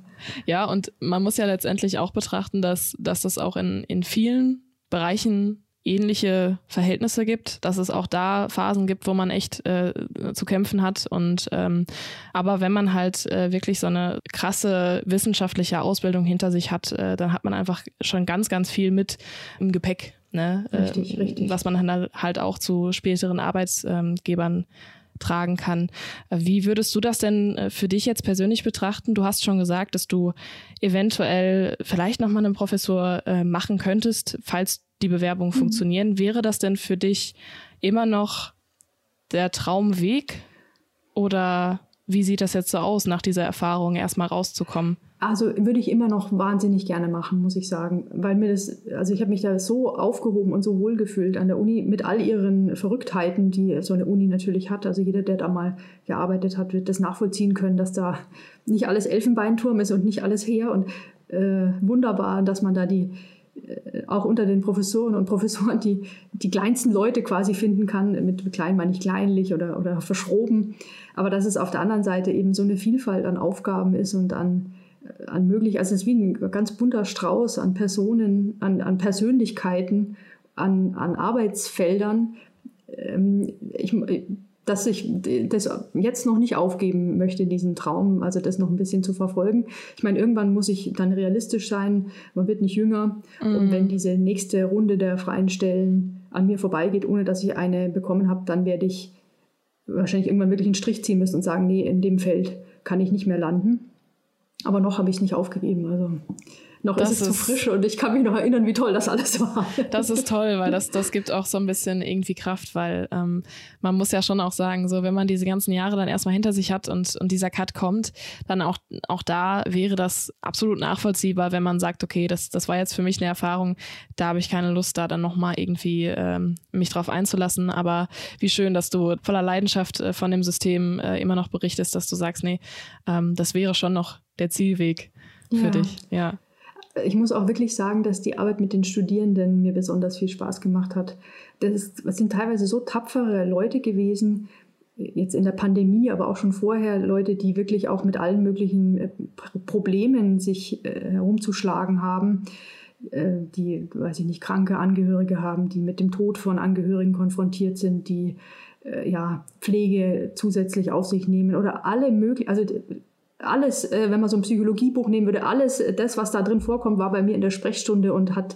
Ja. und man muss ja letztendlich auch betrachten, dass, dass das auch in, in vielen Bereichen ähnliche Verhältnisse gibt, dass es auch da Phasen gibt, wo man echt äh, zu kämpfen hat. Und ähm, aber wenn man halt äh, wirklich so eine krasse wissenschaftliche Ausbildung hinter sich hat, äh, dann hat man einfach schon ganz, ganz viel mit im Gepäck. Ne? Richtig, äh, richtig. Was man dann halt auch zu späteren Arbeitsgebern tragen kann. Wie würdest du das denn äh, für dich jetzt persönlich betrachten? Du hast schon gesagt, dass du eventuell vielleicht nochmal einen Professor äh, machen könntest, falls die Bewerbungen mhm. funktionieren. Wäre das denn für dich immer noch der Traumweg oder wie sieht das jetzt so aus, nach dieser Erfahrung erstmal rauszukommen? Also würde ich immer noch wahnsinnig gerne machen, muss ich sagen, weil mir das, also ich habe mich da so aufgehoben und so wohl gefühlt an der Uni mit all ihren Verrücktheiten, die so eine Uni natürlich hat. Also jeder, der da mal gearbeitet hat, wird das nachvollziehen können, dass da nicht alles Elfenbeinturm ist und nicht alles her und äh, wunderbar, dass man da die äh, auch unter den Professoren und Professoren die, die kleinsten Leute quasi finden kann. Mit klein meine ich kleinlich oder, oder verschroben. Aber dass es auf der anderen Seite eben so eine Vielfalt an Aufgaben ist und an, an möglich, also es ist wie ein ganz bunter Strauß an Personen, an, an Persönlichkeiten, an, an Arbeitsfeldern. Ähm, ich, dass ich das jetzt noch nicht aufgeben möchte, diesen Traum, also das noch ein bisschen zu verfolgen. Ich meine, irgendwann muss ich dann realistisch sein, man wird nicht jünger. Mm. Und wenn diese nächste Runde der freien Stellen an mir vorbeigeht, ohne dass ich eine bekommen habe, dann werde ich wahrscheinlich irgendwann wirklich einen Strich ziehen müssen und sagen, nee, in dem Feld kann ich nicht mehr landen. Aber noch habe ich nicht aufgegeben. Also Noch das ist es ist, zu frisch und ich kann mich noch erinnern, wie toll das alles war. Das ist toll, weil das, das gibt auch so ein bisschen irgendwie Kraft, weil ähm, man muss ja schon auch sagen, so wenn man diese ganzen Jahre dann erstmal hinter sich hat und, und dieser Cut kommt, dann auch, auch da wäre das absolut nachvollziehbar, wenn man sagt, okay, das, das war jetzt für mich eine Erfahrung, da habe ich keine Lust, da dann nochmal irgendwie ähm, mich drauf einzulassen. Aber wie schön, dass du voller Leidenschaft äh, von dem System äh, immer noch berichtest, dass du sagst, nee, ähm, das wäre schon noch der Zielweg für ja. dich. Ja ich muss auch wirklich sagen, dass die Arbeit mit den Studierenden mir besonders viel Spaß gemacht hat. Das, das sind teilweise so tapfere Leute gewesen, jetzt in der Pandemie, aber auch schon vorher Leute, die wirklich auch mit allen möglichen äh, Problemen sich äh, herumzuschlagen haben, äh, die, weiß ich nicht, kranke Angehörige haben, die mit dem Tod von Angehörigen konfrontiert sind, die ja, Pflege zusätzlich auf sich nehmen oder alle möglichen, also alles, äh, wenn man so ein Psychologiebuch nehmen würde, alles, äh, das, was da drin vorkommt, war bei mir in der Sprechstunde und hat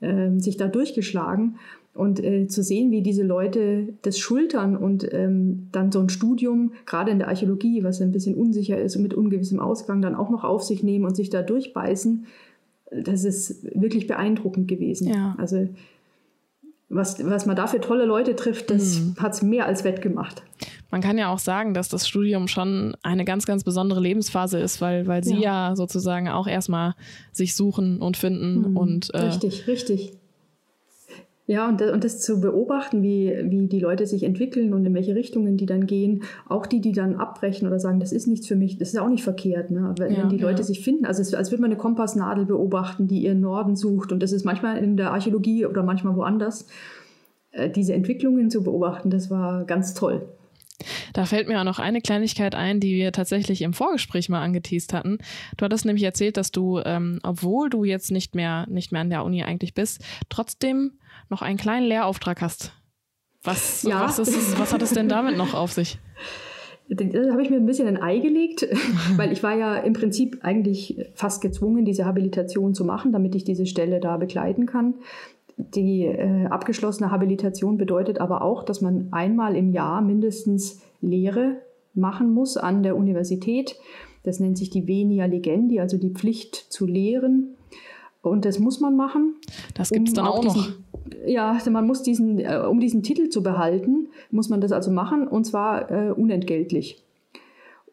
äh, sich da durchgeschlagen. Und äh, zu sehen, wie diese Leute das schultern und ähm, dann so ein Studium, gerade in der Archäologie, was ein bisschen unsicher ist und mit ungewissem Ausgang, dann auch noch auf sich nehmen und sich da durchbeißen, das ist wirklich beeindruckend gewesen. Ja. Also was, was man da für tolle Leute trifft, das mhm. hat es mehr als wettgemacht. Man kann ja auch sagen, dass das Studium schon eine ganz, ganz besondere Lebensphase ist, weil, weil sie ja, ja sozusagen auch erstmal sich suchen und finden mhm. und äh, richtig, richtig. Ja, und, und das zu beobachten, wie, wie die Leute sich entwickeln und in welche Richtungen die dann gehen, auch die, die dann abbrechen oder sagen, das ist nichts für mich, das ist auch nicht verkehrt, ne? wenn, ja, die Leute ja. sich finden. Also es, als würde man eine Kompassnadel beobachten, die ihren Norden sucht. Und das ist manchmal in der Archäologie oder manchmal woanders. Äh, diese Entwicklungen zu beobachten, das war ganz toll. Da fällt mir auch noch eine Kleinigkeit ein, die wir tatsächlich im Vorgespräch mal angeteased hatten. Du hattest nämlich erzählt, dass du, ähm, obwohl du jetzt nicht mehr, nicht mehr an der Uni eigentlich bist, trotzdem noch einen kleinen Lehrauftrag hast. Was, ja. was, ist, was hat es denn damit noch auf sich? Da habe ich mir ein bisschen ein Ei gelegt, weil ich war ja im Prinzip eigentlich fast gezwungen, diese Habilitation zu machen, damit ich diese Stelle da begleiten kann. Die äh, abgeschlossene Habilitation bedeutet aber auch, dass man einmal im Jahr mindestens Lehre machen muss an der Universität. Das nennt sich die Venia Legendi, also die Pflicht zu lehren. Und das muss man machen. Das gibt es um dann auch noch. Ja, man muss diesen, äh, um diesen Titel zu behalten, muss man das also machen und zwar äh, unentgeltlich.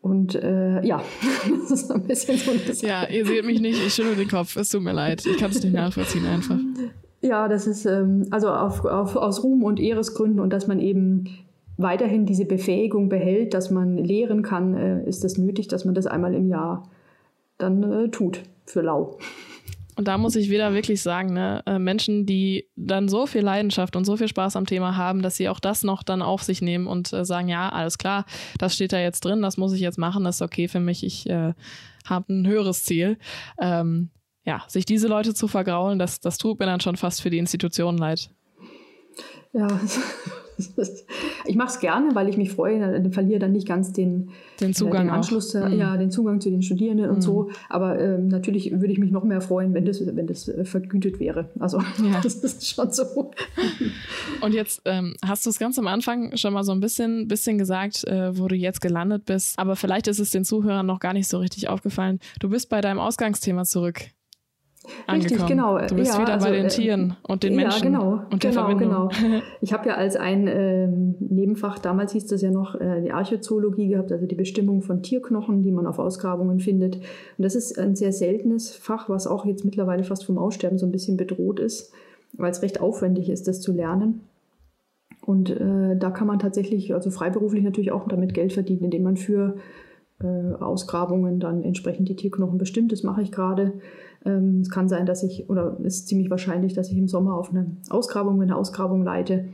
Und äh, ja, das ist ein bisschen so. Ja, ihr seht mich nicht, ich schüttel den Kopf. Es tut mir leid. Ich kann es nicht nachvollziehen einfach. Ja, das ist ähm, also auf, auf, aus Ruhm und Ehresgründen und dass man eben weiterhin diese Befähigung behält, dass man lehren kann, äh, ist es das nötig, dass man das einmal im Jahr dann äh, tut für lau. Und da muss ich wieder wirklich sagen, ne, äh, Menschen, die dann so viel Leidenschaft und so viel Spaß am Thema haben, dass sie auch das noch dann auf sich nehmen und äh, sagen, ja, alles klar, das steht da jetzt drin, das muss ich jetzt machen, das ist okay für mich, ich äh, habe ein höheres Ziel. Ähm, ja, sich diese Leute zu vergraulen, das, das tut mir dann schon fast für die Institution leid. Ja, ich mache es gerne, weil ich mich freue, dann verliere dann nicht ganz den, den Zugang, den Anschluss, mhm. ja, den Zugang zu den Studierenden mhm. und so. Aber ähm, natürlich würde ich mich noch mehr freuen, wenn das, wenn das äh, vergütet wäre. Also ja. das ist schon so. Und jetzt ähm, hast du es ganz am Anfang schon mal so ein bisschen, bisschen gesagt, äh, wo du jetzt gelandet bist. Aber vielleicht ist es den Zuhörern noch gar nicht so richtig aufgefallen. Du bist bei deinem Ausgangsthema zurück. Richtig, genau. Du bist ja, wieder also, bei den äh, Tieren und den Menschen ja, genau, und der genau, Verbindung. Genau. Ich habe ja als ein ähm, Nebenfach, damals hieß das ja noch äh, die Archäozoologie gehabt, also die Bestimmung von Tierknochen, die man auf Ausgrabungen findet. Und das ist ein sehr seltenes Fach, was auch jetzt mittlerweile fast vom Aussterben so ein bisschen bedroht ist, weil es recht aufwendig ist, das zu lernen. Und äh, da kann man tatsächlich, also freiberuflich natürlich auch damit Geld verdienen, indem man für äh, Ausgrabungen dann entsprechend die Tierknochen bestimmt. Das mache ich gerade. Ähm, es kann sein, dass ich, oder ist ziemlich wahrscheinlich, dass ich im Sommer auf eine Ausgrabung, eine Ausgrabung leite.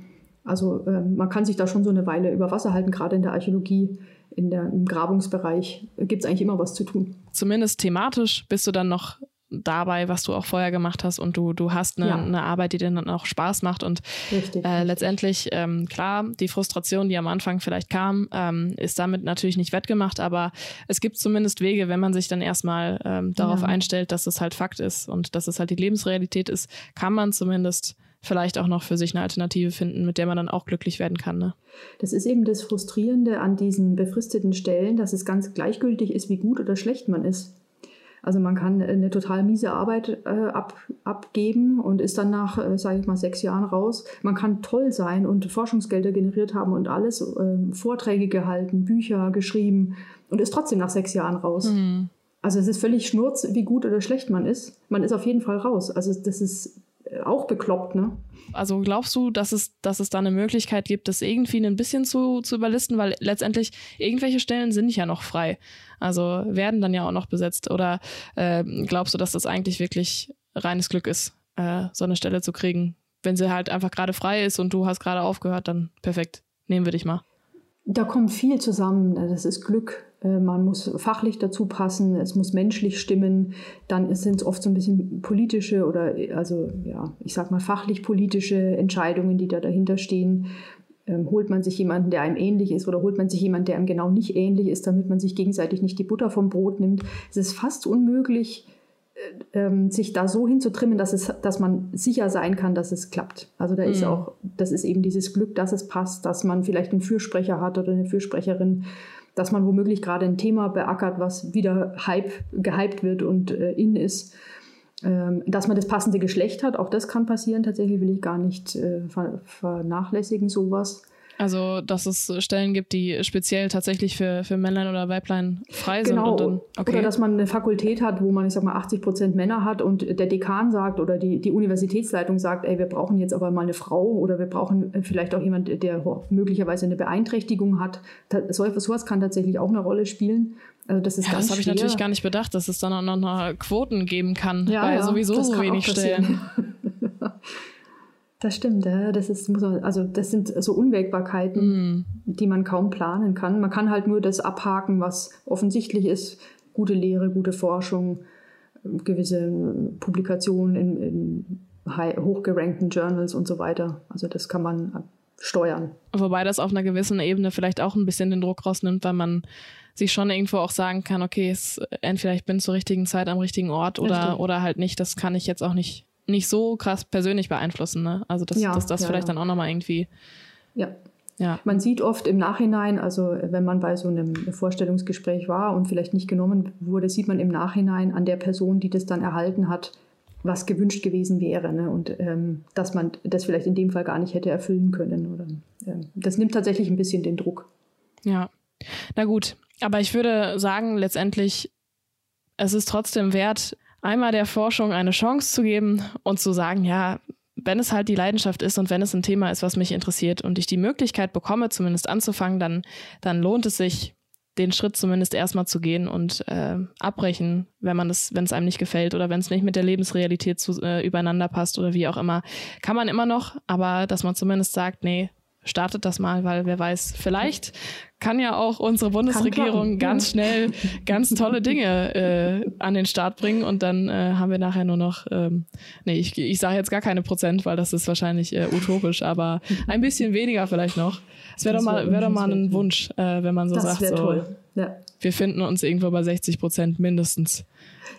Also ähm, man kann sich da schon so eine Weile über Wasser halten, gerade in der Archäologie, in der, im Grabungsbereich gibt es eigentlich immer was zu tun. Zumindest thematisch bist du dann noch dabei, was du auch vorher gemacht hast und du, du hast eine, ja. eine Arbeit, die dir dann auch Spaß macht und richtig, äh, letztendlich, ähm, klar, die Frustration, die am Anfang vielleicht kam, ähm, ist damit natürlich nicht wettgemacht, aber es gibt zumindest Wege, wenn man sich dann erstmal ähm, darauf ja. einstellt, dass es halt Fakt ist und dass es halt die Lebensrealität ist, kann man zumindest vielleicht auch noch für sich eine Alternative finden, mit der man dann auch glücklich werden kann. Ne? Das ist eben das Frustrierende an diesen befristeten Stellen, dass es ganz gleichgültig ist, wie gut oder schlecht man ist. Also man kann eine total miese Arbeit äh, ab, abgeben und ist dann nach, äh, sage ich mal, sechs Jahren raus. Man kann toll sein und Forschungsgelder generiert haben und alles, äh, Vorträge gehalten, Bücher geschrieben und ist trotzdem nach sechs Jahren raus. Mhm. Also es ist völlig schnurz, wie gut oder schlecht man ist. Man ist auf jeden Fall raus. Also das ist auch bekloppt, ne? Also glaubst du, dass es, dass es da eine Möglichkeit gibt, das irgendwie ein bisschen zu, zu überlisten? Weil letztendlich irgendwelche Stellen sind ja noch frei. Also werden dann ja auch noch besetzt. Oder äh, glaubst du, dass das eigentlich wirklich reines Glück ist, äh, so eine Stelle zu kriegen? Wenn sie halt einfach gerade frei ist und du hast gerade aufgehört, dann perfekt. Nehmen wir dich mal. Da kommt viel zusammen. Das ist Glück. Äh, man muss fachlich dazu passen, es muss menschlich stimmen. Dann sind es oft so ein bisschen politische oder, also ja, ich sag mal fachlich politische Entscheidungen, die da dahinter stehen. Ähm, holt man sich jemanden, der einem ähnlich ist, oder holt man sich jemanden, der einem genau nicht ähnlich ist, damit man sich gegenseitig nicht die Butter vom Brot nimmt. Es ist fast unmöglich, äh, ähm, sich da so hinzutrimmen, dass, es, dass man sicher sein kann, dass es klappt. Also da mhm. ist auch, das ist eben dieses Glück, dass es passt, dass man vielleicht einen Fürsprecher hat oder eine Fürsprecherin, dass man womöglich gerade ein Thema beackert, was wieder Hype, gehypt wird und äh, in ist. Ähm, dass man das passende Geschlecht hat, auch das kann passieren. Tatsächlich will ich gar nicht äh, vernachlässigen, sowas. Also, dass es Stellen gibt, die speziell tatsächlich für, für Männlein oder Weiblein frei genau. sind. Genau. Okay. Oder dass man eine Fakultät hat, wo man, ich sag mal, 80 Prozent Männer hat und der Dekan sagt oder die, die Universitätsleitung sagt, ey, wir brauchen jetzt aber mal eine Frau oder wir brauchen vielleicht auch jemand, der möglicherweise eine Beeinträchtigung hat. So etwas kann tatsächlich auch eine Rolle spielen. Also das ist ja, ganz das habe ich natürlich gar nicht bedacht, dass es dann auch noch Quoten geben kann ja, bei ja, sowieso so wenig Stellen. Das stimmt, ja. Das ist, muss man, also das sind so Unwägbarkeiten, mm. die man kaum planen kann. Man kann halt nur das abhaken, was offensichtlich ist. Gute Lehre, gute Forschung, gewisse Publikationen in, in hochgerankten Journals und so weiter. Also das kann man steuern. Wobei das auf einer gewissen Ebene vielleicht auch ein bisschen den Druck rausnimmt, weil man sich schon irgendwo auch sagen kann, okay, es, entweder ich bin zur richtigen Zeit am richtigen Ort oder, oder halt nicht. Das kann ich jetzt auch nicht nicht so krass persönlich beeinflussen. Ne? Also dass, ja, dass das ja, vielleicht ja. dann auch nochmal irgendwie. Ja. ja. Man sieht oft im Nachhinein, also wenn man bei so einem Vorstellungsgespräch war und vielleicht nicht genommen wurde, sieht man im Nachhinein an der Person, die das dann erhalten hat, was gewünscht gewesen wäre. Ne? Und ähm, dass man das vielleicht in dem Fall gar nicht hätte erfüllen können. Oder, äh, das nimmt tatsächlich ein bisschen den Druck. Ja. Na gut, aber ich würde sagen, letztendlich, es ist trotzdem wert, einmal der Forschung eine Chance zu geben und zu sagen, ja, wenn es halt die Leidenschaft ist und wenn es ein Thema ist, was mich interessiert und ich die Möglichkeit bekomme, zumindest anzufangen, dann, dann lohnt es sich, den Schritt zumindest erstmal zu gehen und äh, abbrechen, wenn man das, wenn es einem nicht gefällt oder wenn es nicht mit der Lebensrealität zu, äh, übereinander passt oder wie auch immer, kann man immer noch, aber dass man zumindest sagt, nee, startet das mal, weil wer weiß, vielleicht kann ja auch unsere Bundesregierung ganz schnell ganz tolle Dinge äh, an den Start bringen und dann äh, haben wir nachher nur noch, ähm, nee, ich, ich sage jetzt gar keine Prozent, weil das ist wahrscheinlich äh, utopisch, aber ein bisschen weniger vielleicht noch. Es wäre doch mal, wäre doch mal ein Wunsch, äh, wenn man so das sagt, so, toll. Ja. wir finden uns irgendwo bei 60 Prozent mindestens.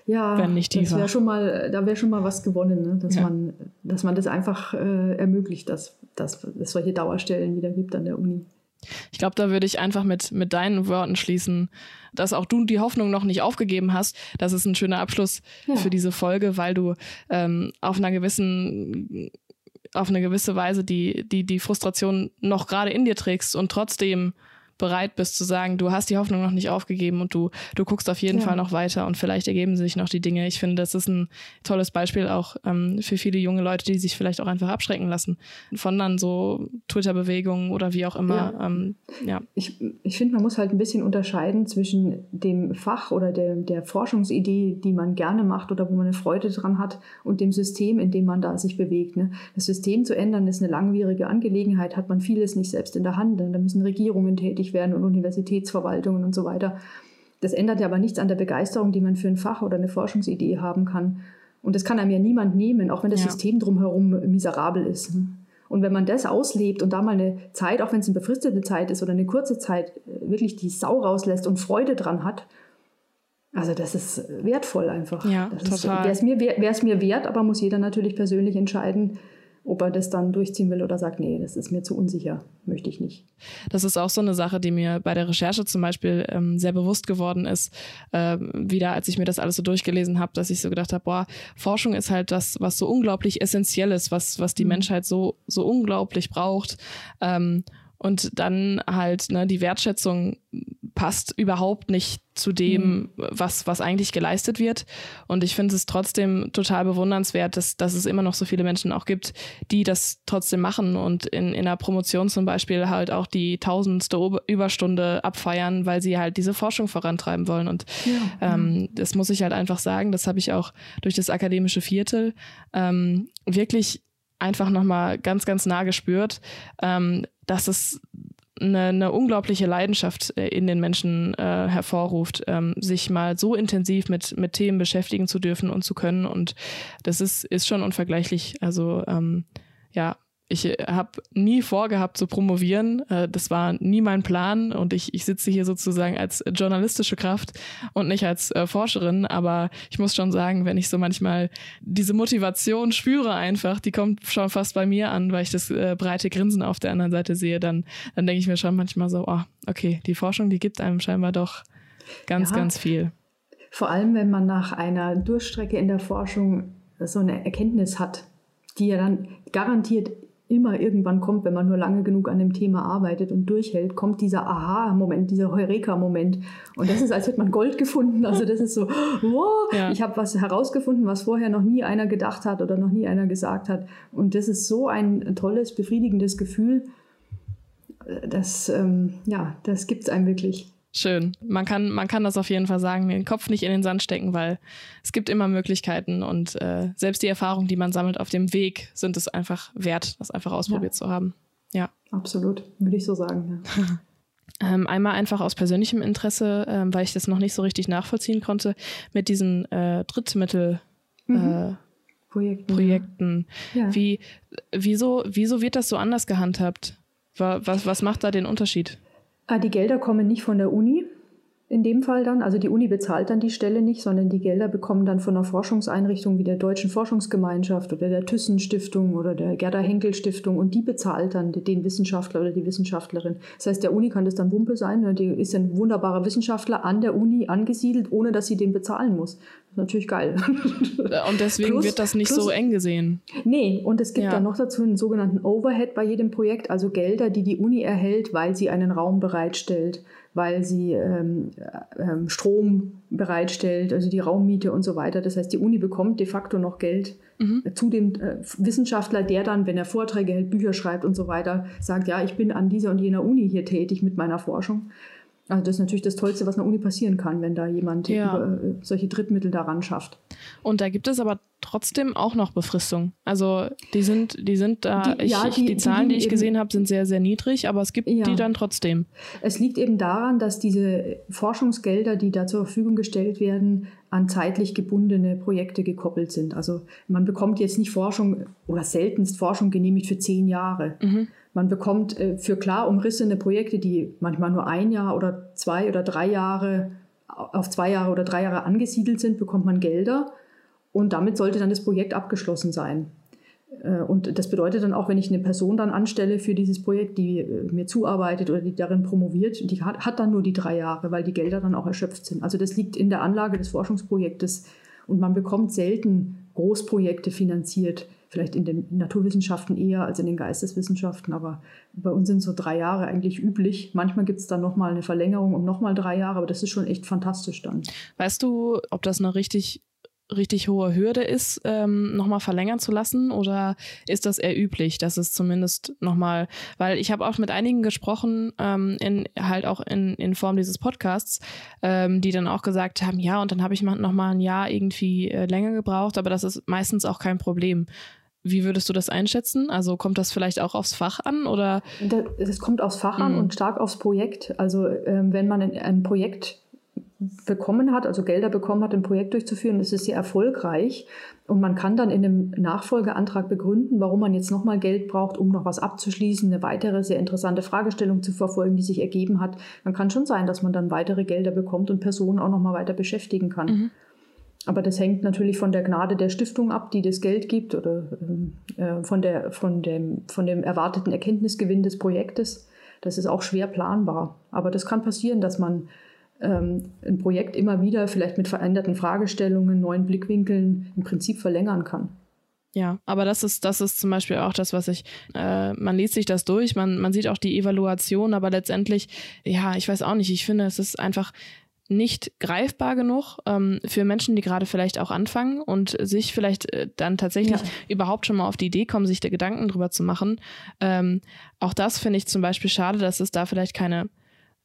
Ja, wenn nicht tiefer. Das wäre schon mal, da wäre schon mal was gewonnen, ne? dass, ja. man, dass man das einfach äh, ermöglicht, dass, dass es solche Dauerstellen wieder gibt an der Uni. Ich glaube, da würde ich einfach mit, mit deinen Worten schließen, dass auch du die Hoffnung noch nicht aufgegeben hast. Das ist ein schöner Abschluss ja. für diese Folge, weil du ähm, auf einer gewissen, auf eine gewisse Weise die, die, die Frustration noch gerade in dir trägst und trotzdem bereit bist zu sagen, du hast die Hoffnung noch nicht aufgegeben und du, du guckst auf jeden ja. Fall noch weiter und vielleicht ergeben sich noch die Dinge. Ich finde, das ist ein tolles Beispiel auch ähm, für viele junge Leute, die sich vielleicht auch einfach abschrecken lassen von dann so Twitter-Bewegungen oder wie auch immer. Ja. Ähm, ja. Ich, ich finde, man muss halt ein bisschen unterscheiden zwischen dem Fach oder der, der Forschungsidee, die man gerne macht oder wo man eine Freude dran hat und dem System, in dem man da sich bewegt. Ne? Das System zu ändern ist eine langwierige Angelegenheit, hat man vieles nicht selbst in der Hand. Da müssen Regierungen tätig tätig werden und Universitätsverwaltungen und so weiter. Das ändert ja aber nichts an der Begeisterung, die man für ein Fach oder eine Forschungsidee haben kann. Und das kann einem ja niemand nehmen, auch wenn das ja. System drumherum miserabel ist. Und wenn man das auslebt und da mal eine Zeit, auch wenn es eine befristete Zeit ist oder eine kurze Zeit, wirklich die Sau rauslässt und Freude dran hat, also das ist wertvoll einfach. Ja, das total. Wäre es mir, wär, mir wert, aber muss jeder natürlich persönlich entscheiden, ob er das dann durchziehen will oder sagt, nee, das ist mir zu unsicher, möchte ich nicht. Das ist auch so eine Sache, die mir bei der Recherche zum Beispiel ähm, sehr bewusst geworden ist, äh, wieder als ich mir das alles so durchgelesen habe, dass ich so gedacht habe, boah, Forschung ist halt das, was so unglaublich essentiell ist, was, was die mhm. Menschheit so, so unglaublich braucht. Ähm, und dann halt ne, die Wertschätzung passt überhaupt nicht zu dem, mhm. was, was eigentlich geleistet wird. Und ich finde es trotzdem total bewundernswert, dass, dass es immer noch so viele Menschen auch gibt, die das trotzdem machen und in, in einer Promotion zum Beispiel halt auch die tausendste Überstunde abfeiern, weil sie halt diese Forschung vorantreiben wollen. Und ja. ähm, das muss ich halt einfach sagen, das habe ich auch durch das akademische Viertel ähm, wirklich einfach nochmal ganz, ganz nah gespürt, ähm, dass es eine, eine unglaubliche Leidenschaft äh, in den Menschen äh, hervorruft, ähm, sich mal so intensiv mit, mit Themen beschäftigen zu dürfen und zu können. Und das ist, ist schon unvergleichlich. Also ähm, ja, ich äh, habe nie vorgehabt zu promovieren. Äh, das war nie mein Plan und ich, ich sitze hier sozusagen als journalistische Kraft und nicht als äh, Forscherin. Aber ich muss schon sagen, wenn ich so manchmal diese Motivation spüre einfach, die kommt schon fast bei mir an, weil ich das äh, breite Grinsen auf der anderen Seite sehe, dann, dann denke ich mir schon manchmal so, oh, okay, die Forschung, die gibt einem scheinbar doch ganz, ja, ganz viel. Vor allem, wenn man nach einer Durchstrecke in der Forschung so eine Erkenntnis hat, die ja dann garantiert immer irgendwann kommt, wenn man nur lange genug an dem Thema arbeitet und durchhält, kommt dieser Aha-Moment, dieser Heureka-Moment. Und das ist, als hätte man Gold gefunden. Also das ist so, wow, ja. ich habe was herausgefunden, was vorher noch nie einer gedacht hat oder noch nie einer gesagt hat. Und das ist so ein tolles, befriedigendes Gefühl. Das, ähm, ja, das gibt es einem wirklich. Schön. Man kann, man kann das auf jeden Fall sagen, den Kopf nicht in den Sand stecken, weil es gibt immer Möglichkeiten und äh, selbst die Erfahrungen, die man sammelt auf dem Weg, sind es einfach wert, das einfach ausprobiert ja. zu haben. Ja. Absolut, würde ich so sagen. Ja. Ähm, einmal einfach aus persönlichem Interesse, ähm, weil ich das noch nicht so richtig nachvollziehen konnte, mit diesen äh, Drittmittel. Mhm. Äh, Projekten. Projekten. Ja. Wie, wieso, wieso wird das so anders gehandhabt? Was, was macht da den Unterschied? Ah, die Gelder kommen nicht von der Uni in dem Fall dann. Also die Uni bezahlt dann die Stelle nicht, sondern die Gelder bekommen dann von einer Forschungseinrichtung wie der Deutschen Forschungsgemeinschaft oder der Thyssen-Stiftung oder der Gerda-Henkel-Stiftung und die bezahlt dann den Wissenschaftler oder die Wissenschaftlerin. Das heißt, der Uni kann das dann Wumpe sein, ne? die ist ein wunderbarer Wissenschaftler an der Uni angesiedelt, ohne dass sie den bezahlen muss. Das ist natürlich geil. Und deswegen plus, wird das nicht plus, so eng gesehen. Nee, und es gibt ja. dann noch dazu einen sogenannten Overhead bei jedem Projekt, also Gelder, die die Uni erhält, weil sie einen Raum bereitstellt weil sie ähm, ähm, Strom bereitstellt, also die Raummiete und so weiter. Das heißt, die Uni bekommt de facto noch Geld mhm. zu dem äh, Wissenschaftler, der dann, wenn er Vorträge hält, Bücher schreibt und so weiter, sagt, ja, ich bin an dieser und jener Uni hier tätig mit meiner Forschung. Also das ist natürlich das Tollste, was einer Uni passieren kann, wenn da jemand ja. äh, solche Drittmittel daran schafft. Und da gibt es aber trotzdem auch noch Befristung. Also die sind, die sind da, die, ich, ja, die, die Zahlen, die, die ich gesehen habe, sind sehr, sehr niedrig, aber es gibt ja. die dann trotzdem. Es liegt eben daran, dass diese Forschungsgelder, die da zur Verfügung gestellt werden, an zeitlich gebundene Projekte gekoppelt sind. Also man bekommt jetzt nicht Forschung oder seltenst Forschung genehmigt für zehn Jahre. Mhm man bekommt äh, für klar umrissene Projekte, die manchmal nur ein Jahr oder zwei oder drei Jahre auf zwei Jahre oder drei Jahre angesiedelt sind, bekommt man Gelder und damit sollte dann das Projekt abgeschlossen sein. Äh, und das bedeutet dann auch, wenn ich eine Person dann anstelle für dieses Projekt, die äh, mir zuarbeitet oder die darin promoviert, die hat, hat dann nur die drei Jahre, weil die Gelder dann auch erschöpft sind. Also das liegt in der Anlage des Forschungsprojektes und man bekommt selten Großprojekte finanziert vielleicht in den Naturwissenschaften eher als in den Geisteswissenschaften, aber bei uns sind so drei Jahre eigentlich üblich. Manchmal gibt es dann nochmal eine Verlängerung um nochmal drei Jahre, aber das ist schon echt fantastisch dann. Weißt du, ob das eine richtig richtig hohe Hürde ist, ähm, nochmal verlängern zu lassen? Oder ist das eher üblich, dass es zumindest nochmal, weil ich habe auch mit einigen gesprochen, ähm, in, halt auch in, in Form dieses Podcasts, ähm, die dann auch gesagt haben, ja, und dann habe ich nochmal ein Jahr irgendwie äh, länger gebraucht, aber das ist meistens auch kein Problem. Wie würdest du das einschätzen? Also kommt das vielleicht auch aufs Fach an oder? Das kommt aufs Fach an mhm. und stark aufs Projekt. Also ähm, wenn man ein Projekt bekommen hat, also Gelder bekommen hat, ein Projekt durchzuführen, ist es sehr erfolgreich. Und man kann dann in einem Nachfolgeantrag begründen, warum man jetzt nochmal Geld braucht, um noch was abzuschließen, eine weitere sehr interessante Fragestellung zu verfolgen, die sich ergeben hat. Dann kann schon sein, dass man dann weitere Gelder bekommt und Personen auch nochmal weiter beschäftigen kann. Mhm. Aber das hängt natürlich von der Gnade der Stiftung ab, die das Geld gibt oder äh, von, der, von, dem, von dem erwarteten Erkenntnisgewinn des Projektes. Das ist auch schwer planbar. Aber das kann passieren, dass man ähm, ein Projekt immer wieder vielleicht mit veränderten Fragestellungen, neuen Blickwinkeln im Prinzip verlängern kann. Ja, aber das ist, das ist zum Beispiel auch das, was ich, äh, man liest sich das durch, man, man sieht auch die Evaluation, aber letztendlich, ja, ich weiß auch nicht, ich finde, es ist einfach, nicht greifbar genug ähm, für Menschen, die gerade vielleicht auch anfangen und sich vielleicht äh, dann tatsächlich ja. überhaupt schon mal auf die Idee kommen, sich da Gedanken drüber zu machen. Ähm, auch das finde ich zum Beispiel schade, dass es da vielleicht keine,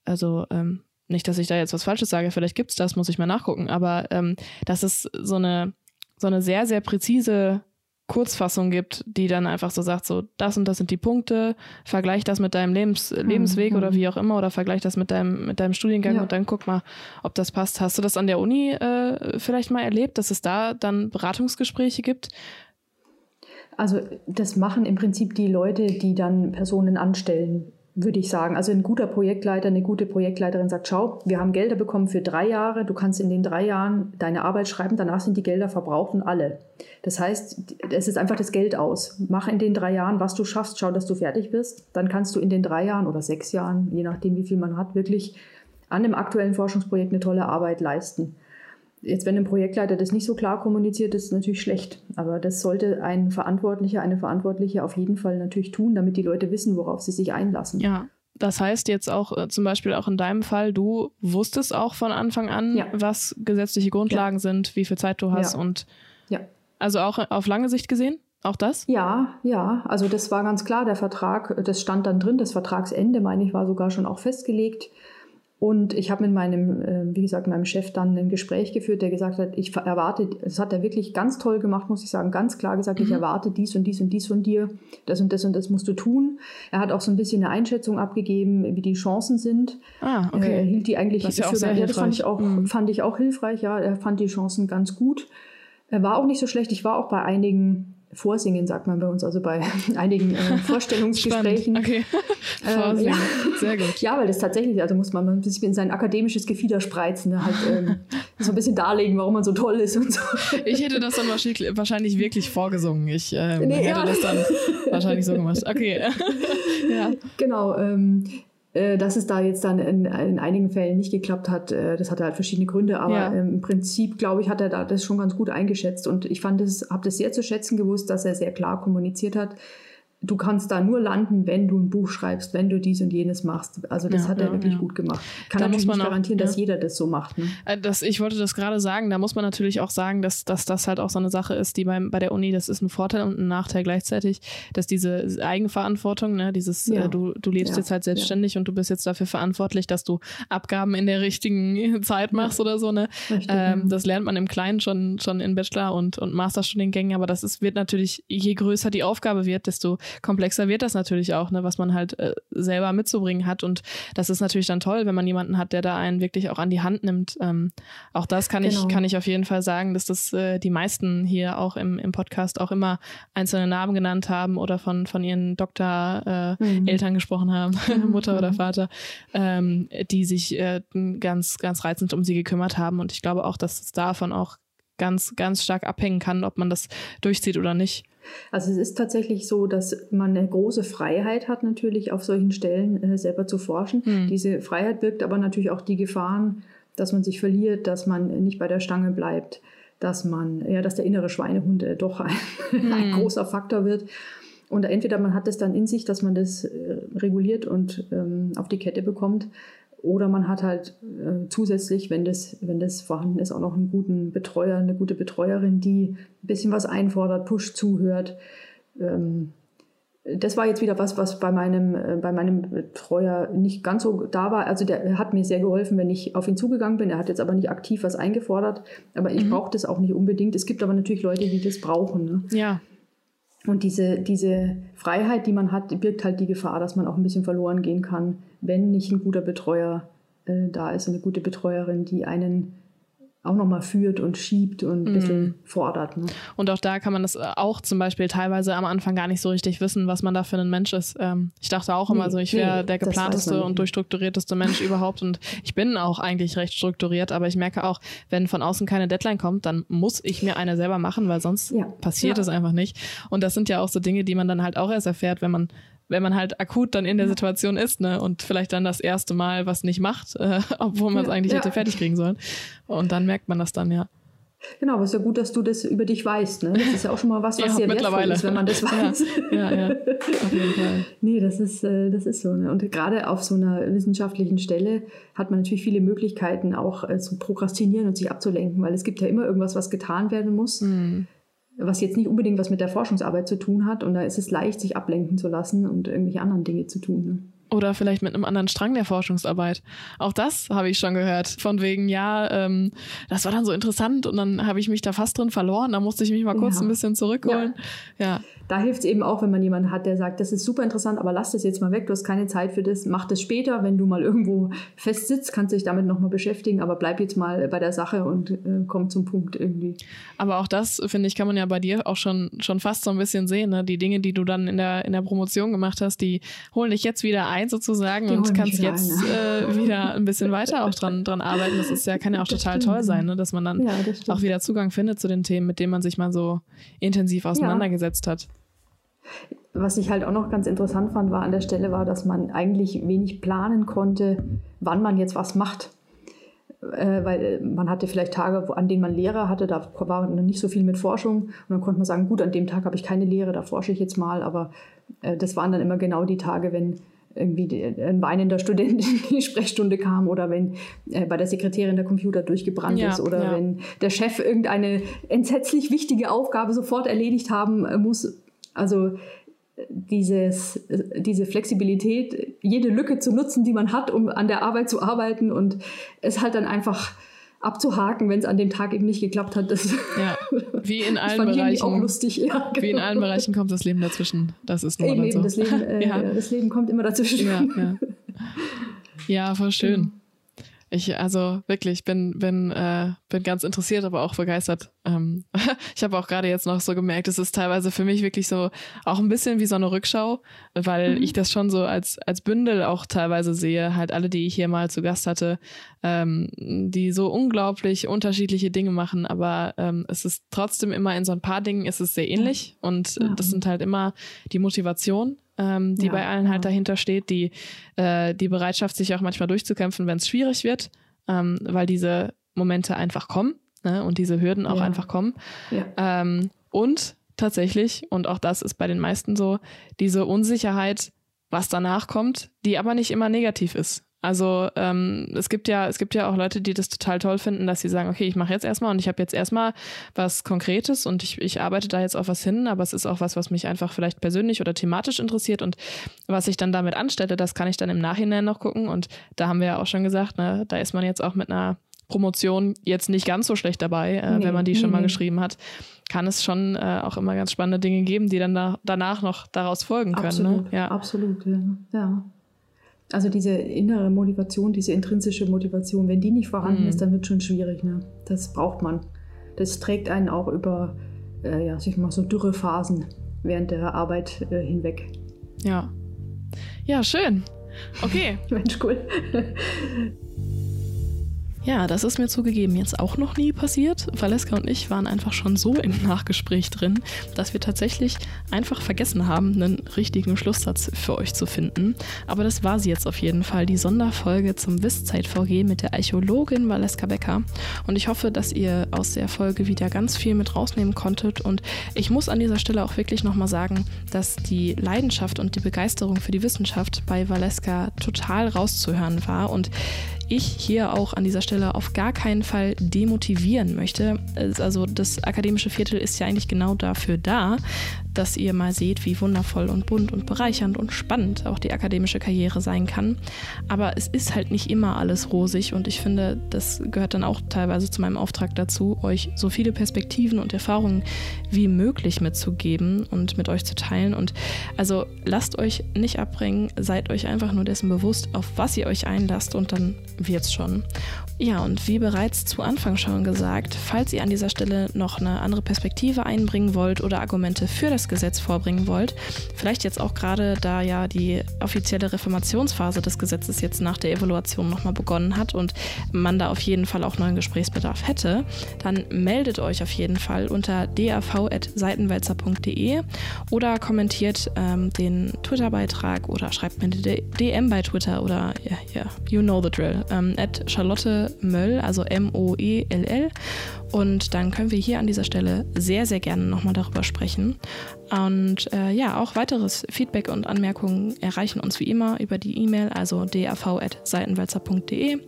also ähm, nicht, dass ich da jetzt was Falsches sage, vielleicht gibt es das, muss ich mal nachgucken, aber ähm, dass es so eine, so eine sehr, sehr präzise Kurzfassung gibt, die dann einfach so sagt, so das und das sind die Punkte, vergleich das mit deinem Lebens mhm. Lebensweg mhm. oder wie auch immer oder vergleich das mit deinem, mit deinem Studiengang ja. und dann guck mal, ob das passt. Hast du das an der Uni äh, vielleicht mal erlebt, dass es da dann Beratungsgespräche gibt? Also das machen im Prinzip die Leute, die dann Personen anstellen würde ich sagen. Also ein guter Projektleiter, eine gute Projektleiterin sagt, schau, wir haben Gelder bekommen für drei Jahre, du kannst in den drei Jahren deine Arbeit schreiben, danach sind die Gelder verbraucht und alle. Das heißt, es ist einfach das Geld aus. Mach in den drei Jahren, was du schaffst, schau, dass du fertig bist. Dann kannst du in den drei Jahren oder sechs Jahren, je nachdem wie viel man hat, wirklich an einem aktuellen Forschungsprojekt eine tolle Arbeit leisten. Jetzt, wenn ein Projektleiter das nicht so klar kommuniziert, ist es natürlich schlecht. Aber das sollte ein Verantwortlicher, eine Verantwortliche auf jeden Fall natürlich tun, damit die Leute wissen, worauf sie sich einlassen. Ja. Das heißt jetzt auch äh, zum Beispiel auch in deinem Fall, du wusstest auch von Anfang an, ja. was gesetzliche Grundlagen ja. sind, wie viel Zeit du hast ja. und ja. also auch auf lange Sicht gesehen? Auch das? Ja, ja. Also das war ganz klar, der Vertrag, das stand dann drin, das Vertragsende, meine ich, war sogar schon auch festgelegt. Und ich habe mit meinem, äh, wie gesagt, meinem Chef dann ein Gespräch geführt, der gesagt hat, ich erwarte, das hat er wirklich ganz toll gemacht, muss ich sagen, ganz klar gesagt, mhm. ich erwarte dies und dies und dies von dir, das und das und das musst du tun. Er hat auch so ein bisschen eine Einschätzung abgegeben, wie die Chancen sind. Ah, okay. Er hielt die eigentlich das ist ja für, auch sehr das fand ich auch, mhm. fand ich auch hilfreich, ja, er fand die Chancen ganz gut. Er war auch nicht so schlecht, ich war auch bei einigen Vorsingen, sagt man bei uns, also bei einigen äh, Vorstellungsgesprächen. okay. Vorsingen. Äh, ja. Sehr gut. Ja, weil das tatsächlich, also muss man ein bisschen in sein akademisches Gefieder spreizen, ne? halt ähm, so ein bisschen darlegen, warum man so toll ist und so. Ich hätte das dann wahrscheinlich wirklich vorgesungen. Ich ähm, nee, hätte ja. das dann wahrscheinlich so gemacht. Okay. ja. Genau. Äh, dass es da jetzt dann in, in einigen Fällen nicht geklappt hat, äh, das hatte halt verschiedene Gründe, aber ja. im Prinzip, glaube ich, hat er da das schon ganz gut eingeschätzt und ich fand es, habe das sehr zu schätzen gewusst, dass er sehr klar kommuniziert hat, du kannst da nur landen, wenn du ein Buch schreibst, wenn du dies und jenes machst. Also das ja, hat er ja, wirklich ja. gut gemacht. Kann da natürlich muss man nicht garantieren, auch, dass jeder das so macht. Ne? Äh, das, ich wollte das gerade sagen, da muss man natürlich auch sagen, dass, dass das halt auch so eine Sache ist, die beim, bei der Uni, das ist ein Vorteil und ein Nachteil gleichzeitig, dass diese Eigenverantwortung, ne, dieses, äh, du, du lebst jetzt halt selbstständig und du bist jetzt dafür verantwortlich, dass du Abgaben in der richtigen Zeit machst oder so. Ne? Ähm, das lernt man im Kleinen schon, schon in Bachelor- und, und Masterstudiengängen, aber das ist, wird natürlich, je größer die Aufgabe wird, desto komplexer wird das natürlich auch, ne, was man halt äh, selber mitzubringen hat. Und das ist natürlich dann toll, wenn man jemanden hat, der da einen wirklich auch an die Hand nimmt. Ähm, auch das kann genau. ich, kann ich auf jeden Fall sagen, dass das äh, die meisten hier auch im, im Podcast auch immer einzelne Namen genannt haben oder von, von ihren Doktor-Eltern äh, mhm. gesprochen haben, Mutter oder mhm. Vater, ähm, die sich äh, ganz, ganz reizend um sie gekümmert haben. Und ich glaube auch, dass es davon auch ganz, ganz stark abhängen kann, ob man das durchzieht oder nicht. Also es ist tatsächlich so, dass man eine große Freiheit hat, natürlich auf solchen Stellen äh, selber zu forschen. Mhm. Diese Freiheit birgt aber natürlich auch die Gefahren, dass man sich verliert, dass man nicht bei der Stange bleibt, dass man, ja, dass der innere Schweinehund äh, doch ein, mhm. ein, großer Faktor wird. Und entweder man hat es dann in sich, dass man das äh, reguliert und ähm, auf die Kette bekommt, oder man hat halt äh, zusätzlich, wenn das, wenn das vorhanden ist, auch noch einen guten Betreuer, eine gute Betreuerin, die ein bisschen was einfordert, pusht, zuhört. Ähm, das war jetzt wieder was, was bei meinem, äh, bei meinem Betreuer nicht ganz so da war. Also der hat mir sehr geholfen, wenn ich auf ihn zugegangen bin. Er hat jetzt aber nicht aktiv was eingefordert. Aber ich mhm. brauche das auch nicht unbedingt. Es gibt aber natürlich Leute, die das brauchen. Ne? Ja. Und diese, diese Freiheit, die man hat, birgt halt die Gefahr, dass man auch ein bisschen verloren gehen kann, wenn nicht ein guter Betreuer äh, da ist, eine gute Betreuerin, die einen auch nochmal führt und schiebt und ein bisschen mm. fordert. Ne? Und auch da kann man das äh, auch zum Beispiel teilweise am Anfang gar nicht so richtig wissen, was man da für ein Mensch ist. Ähm, ich dachte auch immer nee, so, ich wäre nee, der geplanteste und durchstrukturierteste Mensch überhaupt und ich bin auch eigentlich recht strukturiert, aber ich merke auch, wenn von außen keine Deadline kommt, dann muss ich mir eine selber machen, weil sonst ja. passiert es einfach nicht. Und das sind ja auch so Dinge, die man dann halt auch erst erfährt, wenn man wenn man halt akut dann in der Situation ist, ne, und vielleicht dann das erste Mal was nicht macht, äh, obwohl man es ja, eigentlich ja. hätte fertig kriegen sollen. Und dann merkt man das dann, ja. Genau, aber es ist ja gut, dass du das über dich weißt. Ne? Das ist ja auch schon mal was, was ja, sehr wertvoll ist, wenn man das weiß. Ja, ja, ja, auf jeden Fall. nee, das ist, äh, das ist so. Ne? Und gerade auf so einer wissenschaftlichen Stelle hat man natürlich viele Möglichkeiten, auch äh, zu prokrastinieren und sich abzulenken, weil es gibt ja immer irgendwas, was getan werden muss. Mhm was jetzt nicht unbedingt was mit der Forschungsarbeit zu tun hat. Und da ist es leicht, sich ablenken zu lassen und irgendwelche anderen Dinge zu tun. Oder vielleicht mit einem anderen Strang der Forschungsarbeit. Auch das habe ich schon gehört. Von wegen, ja, ähm, das war dann so interessant und dann habe ich mich da fast drin verloren. Da musste ich mich mal kurz ja. ein bisschen zurückholen. Ja. ja. Da hilft es eben auch, wenn man jemanden hat, der sagt, das ist super interessant, aber lass das jetzt mal weg, du hast keine Zeit für das, mach das später, wenn du mal irgendwo fest sitzt, kannst du dich damit nochmal beschäftigen, aber bleib jetzt mal bei der Sache und äh, komm zum Punkt irgendwie. Aber auch das, finde ich, kann man ja bei dir auch schon, schon fast so ein bisschen sehen. Ne? Die Dinge, die du dann in der, in der Promotion gemacht hast, die holen dich jetzt wieder ein sozusagen die und kannst jetzt rein, äh, wieder ein bisschen weiter auch dran, dran arbeiten. Das ist ja, kann ja auch das total stimmt. toll sein, ne? dass man dann ja, auch wieder Zugang findet zu den Themen, mit denen man sich mal so intensiv auseinandergesetzt ja. hat. Was ich halt auch noch ganz interessant fand, war an der Stelle war, dass man eigentlich wenig planen konnte, wann man jetzt was macht. Äh, weil man hatte vielleicht Tage, an denen man Lehrer hatte, da war noch nicht so viel mit Forschung. Und dann konnte man sagen, gut, an dem Tag habe ich keine Lehre, da forsche ich jetzt mal. Aber äh, das waren dann immer genau die Tage, wenn irgendwie ein weinender Student in die Sprechstunde kam oder wenn äh, bei der Sekretärin der Computer durchgebrannt ja, ist oder ja. wenn der Chef irgendeine entsetzlich wichtige Aufgabe sofort erledigt haben äh, muss also dieses, diese Flexibilität, jede Lücke zu nutzen, die man hat, um an der Arbeit zu arbeiten und es halt dann einfach abzuhaken, wenn es an dem Tag eben nicht geklappt hat. Das, ja, wie in allen Bereichen. auch lustig. Ja, genau. Wie in allen genau. Bereichen kommt das Leben dazwischen. Das ist nur eben, so. Das Leben, äh, ja. das Leben kommt immer dazwischen. Ja, ja. ja voll schön. Genau. Ich, also wirklich, bin, bin, äh, bin ganz interessiert, aber auch begeistert. Ähm, ich habe auch gerade jetzt noch so gemerkt, es ist teilweise für mich wirklich so auch ein bisschen wie so eine Rückschau, weil mhm. ich das schon so als, als Bündel auch teilweise sehe. Halt alle, die ich hier mal zu Gast hatte, ähm, die so unglaublich unterschiedliche Dinge machen, aber ähm, es ist trotzdem immer in so ein paar Dingen ist es sehr ähnlich und ja. das sind halt immer die Motivation ähm, die ja, bei allen halt dahinter steht, die, äh, die Bereitschaft, sich auch manchmal durchzukämpfen, wenn es schwierig wird, ähm, weil diese Momente einfach kommen ne, und diese Hürden auch ja. einfach kommen. Ja. Ähm, und tatsächlich, und auch das ist bei den meisten so, diese Unsicherheit, was danach kommt, die aber nicht immer negativ ist. Also ähm, es gibt ja, es gibt ja auch Leute, die das total toll finden, dass sie sagen, okay, ich mache jetzt erstmal und ich habe jetzt erstmal was Konkretes und ich, ich arbeite da jetzt auf was hin, aber es ist auch was, was mich einfach vielleicht persönlich oder thematisch interessiert und was ich dann damit anstelle, das kann ich dann im Nachhinein noch gucken. Und da haben wir ja auch schon gesagt, ne, da ist man jetzt auch mit einer Promotion jetzt nicht ganz so schlecht dabei, äh, nee, wenn man die schon mal geschrieben hat, kann es schon äh, auch immer ganz spannende Dinge geben, die dann da, danach noch daraus folgen können. Ne? Absolut, ne? ja. absolut, ja. ja. Also diese innere Motivation, diese intrinsische Motivation, wenn die nicht vorhanden mhm. ist, dann wird es schon schwierig. Ne? Das braucht man. Das trägt einen auch über, äh, ja, sag ich mal, so Dürrephasen während der Arbeit äh, hinweg. Ja. Ja, schön. Okay. Mensch, cool. Ja, das ist mir zugegeben jetzt auch noch nie passiert. Valeska und ich waren einfach schon so im Nachgespräch drin, dass wir tatsächlich einfach vergessen haben, einen richtigen Schlusssatz für euch zu finden. Aber das war sie jetzt auf jeden Fall, die Sonderfolge zum Wisszeit-VG mit der Archäologin Valeska Becker. Und ich hoffe, dass ihr aus der Folge wieder ganz viel mit rausnehmen konntet. Und ich muss an dieser Stelle auch wirklich nochmal sagen, dass die Leidenschaft und die Begeisterung für die Wissenschaft bei Valeska total rauszuhören war. Und ich hier auch an dieser Stelle auf gar keinen Fall demotivieren möchte. Also das akademische Viertel ist ja eigentlich genau dafür da, dass ihr mal seht, wie wundervoll und bunt und bereichernd und spannend auch die akademische Karriere sein kann. Aber es ist halt nicht immer alles rosig und ich finde, das gehört dann auch teilweise zu meinem Auftrag dazu, euch so viele Perspektiven und Erfahrungen wie möglich mitzugeben und mit euch zu teilen. Und also lasst euch nicht abbringen, seid euch einfach nur dessen bewusst, auf was ihr euch einlasst und dann wird's schon. Ja, und wie bereits zu Anfang schon gesagt, falls ihr an dieser Stelle noch eine andere Perspektive einbringen wollt oder Argumente für das Gesetz vorbringen wollt, vielleicht jetzt auch gerade, da ja die offizielle Reformationsphase des Gesetzes jetzt nach der Evaluation nochmal begonnen hat und man da auf jeden Fall auch neuen Gesprächsbedarf hätte, dann meldet euch auf jeden Fall unter dav.seitenwälzer.de oder kommentiert ähm, den Twitter-Beitrag oder schreibt mir eine DM bei Twitter oder ja, yeah, yeah, you know the drill, ähm, at Charlotte Möll, also M-O-E-L-L. Und dann können wir hier an dieser Stelle sehr, sehr gerne nochmal darüber sprechen. Und äh, ja, auch weiteres Feedback und Anmerkungen erreichen uns wie immer über die E-Mail, also dav.seitenwälzer.de.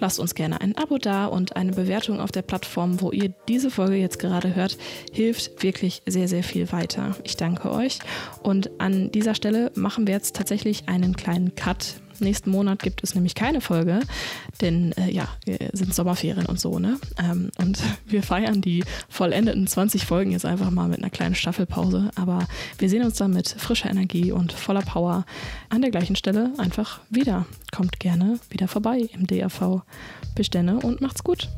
Lasst uns gerne ein Abo da und eine Bewertung auf der Plattform, wo ihr diese Folge jetzt gerade hört, hilft wirklich sehr, sehr viel weiter. Ich danke euch. Und an dieser Stelle machen wir jetzt tatsächlich einen kleinen Cut Nächsten Monat gibt es nämlich keine Folge, denn äh, ja, sind Sommerferien und so, ne? Ähm, und wir feiern die vollendeten 20 Folgen jetzt einfach mal mit einer kleinen Staffelpause. Aber wir sehen uns dann mit frischer Energie und voller Power an der gleichen Stelle einfach wieder. Kommt gerne wieder vorbei im DAV. Bestände und macht's gut.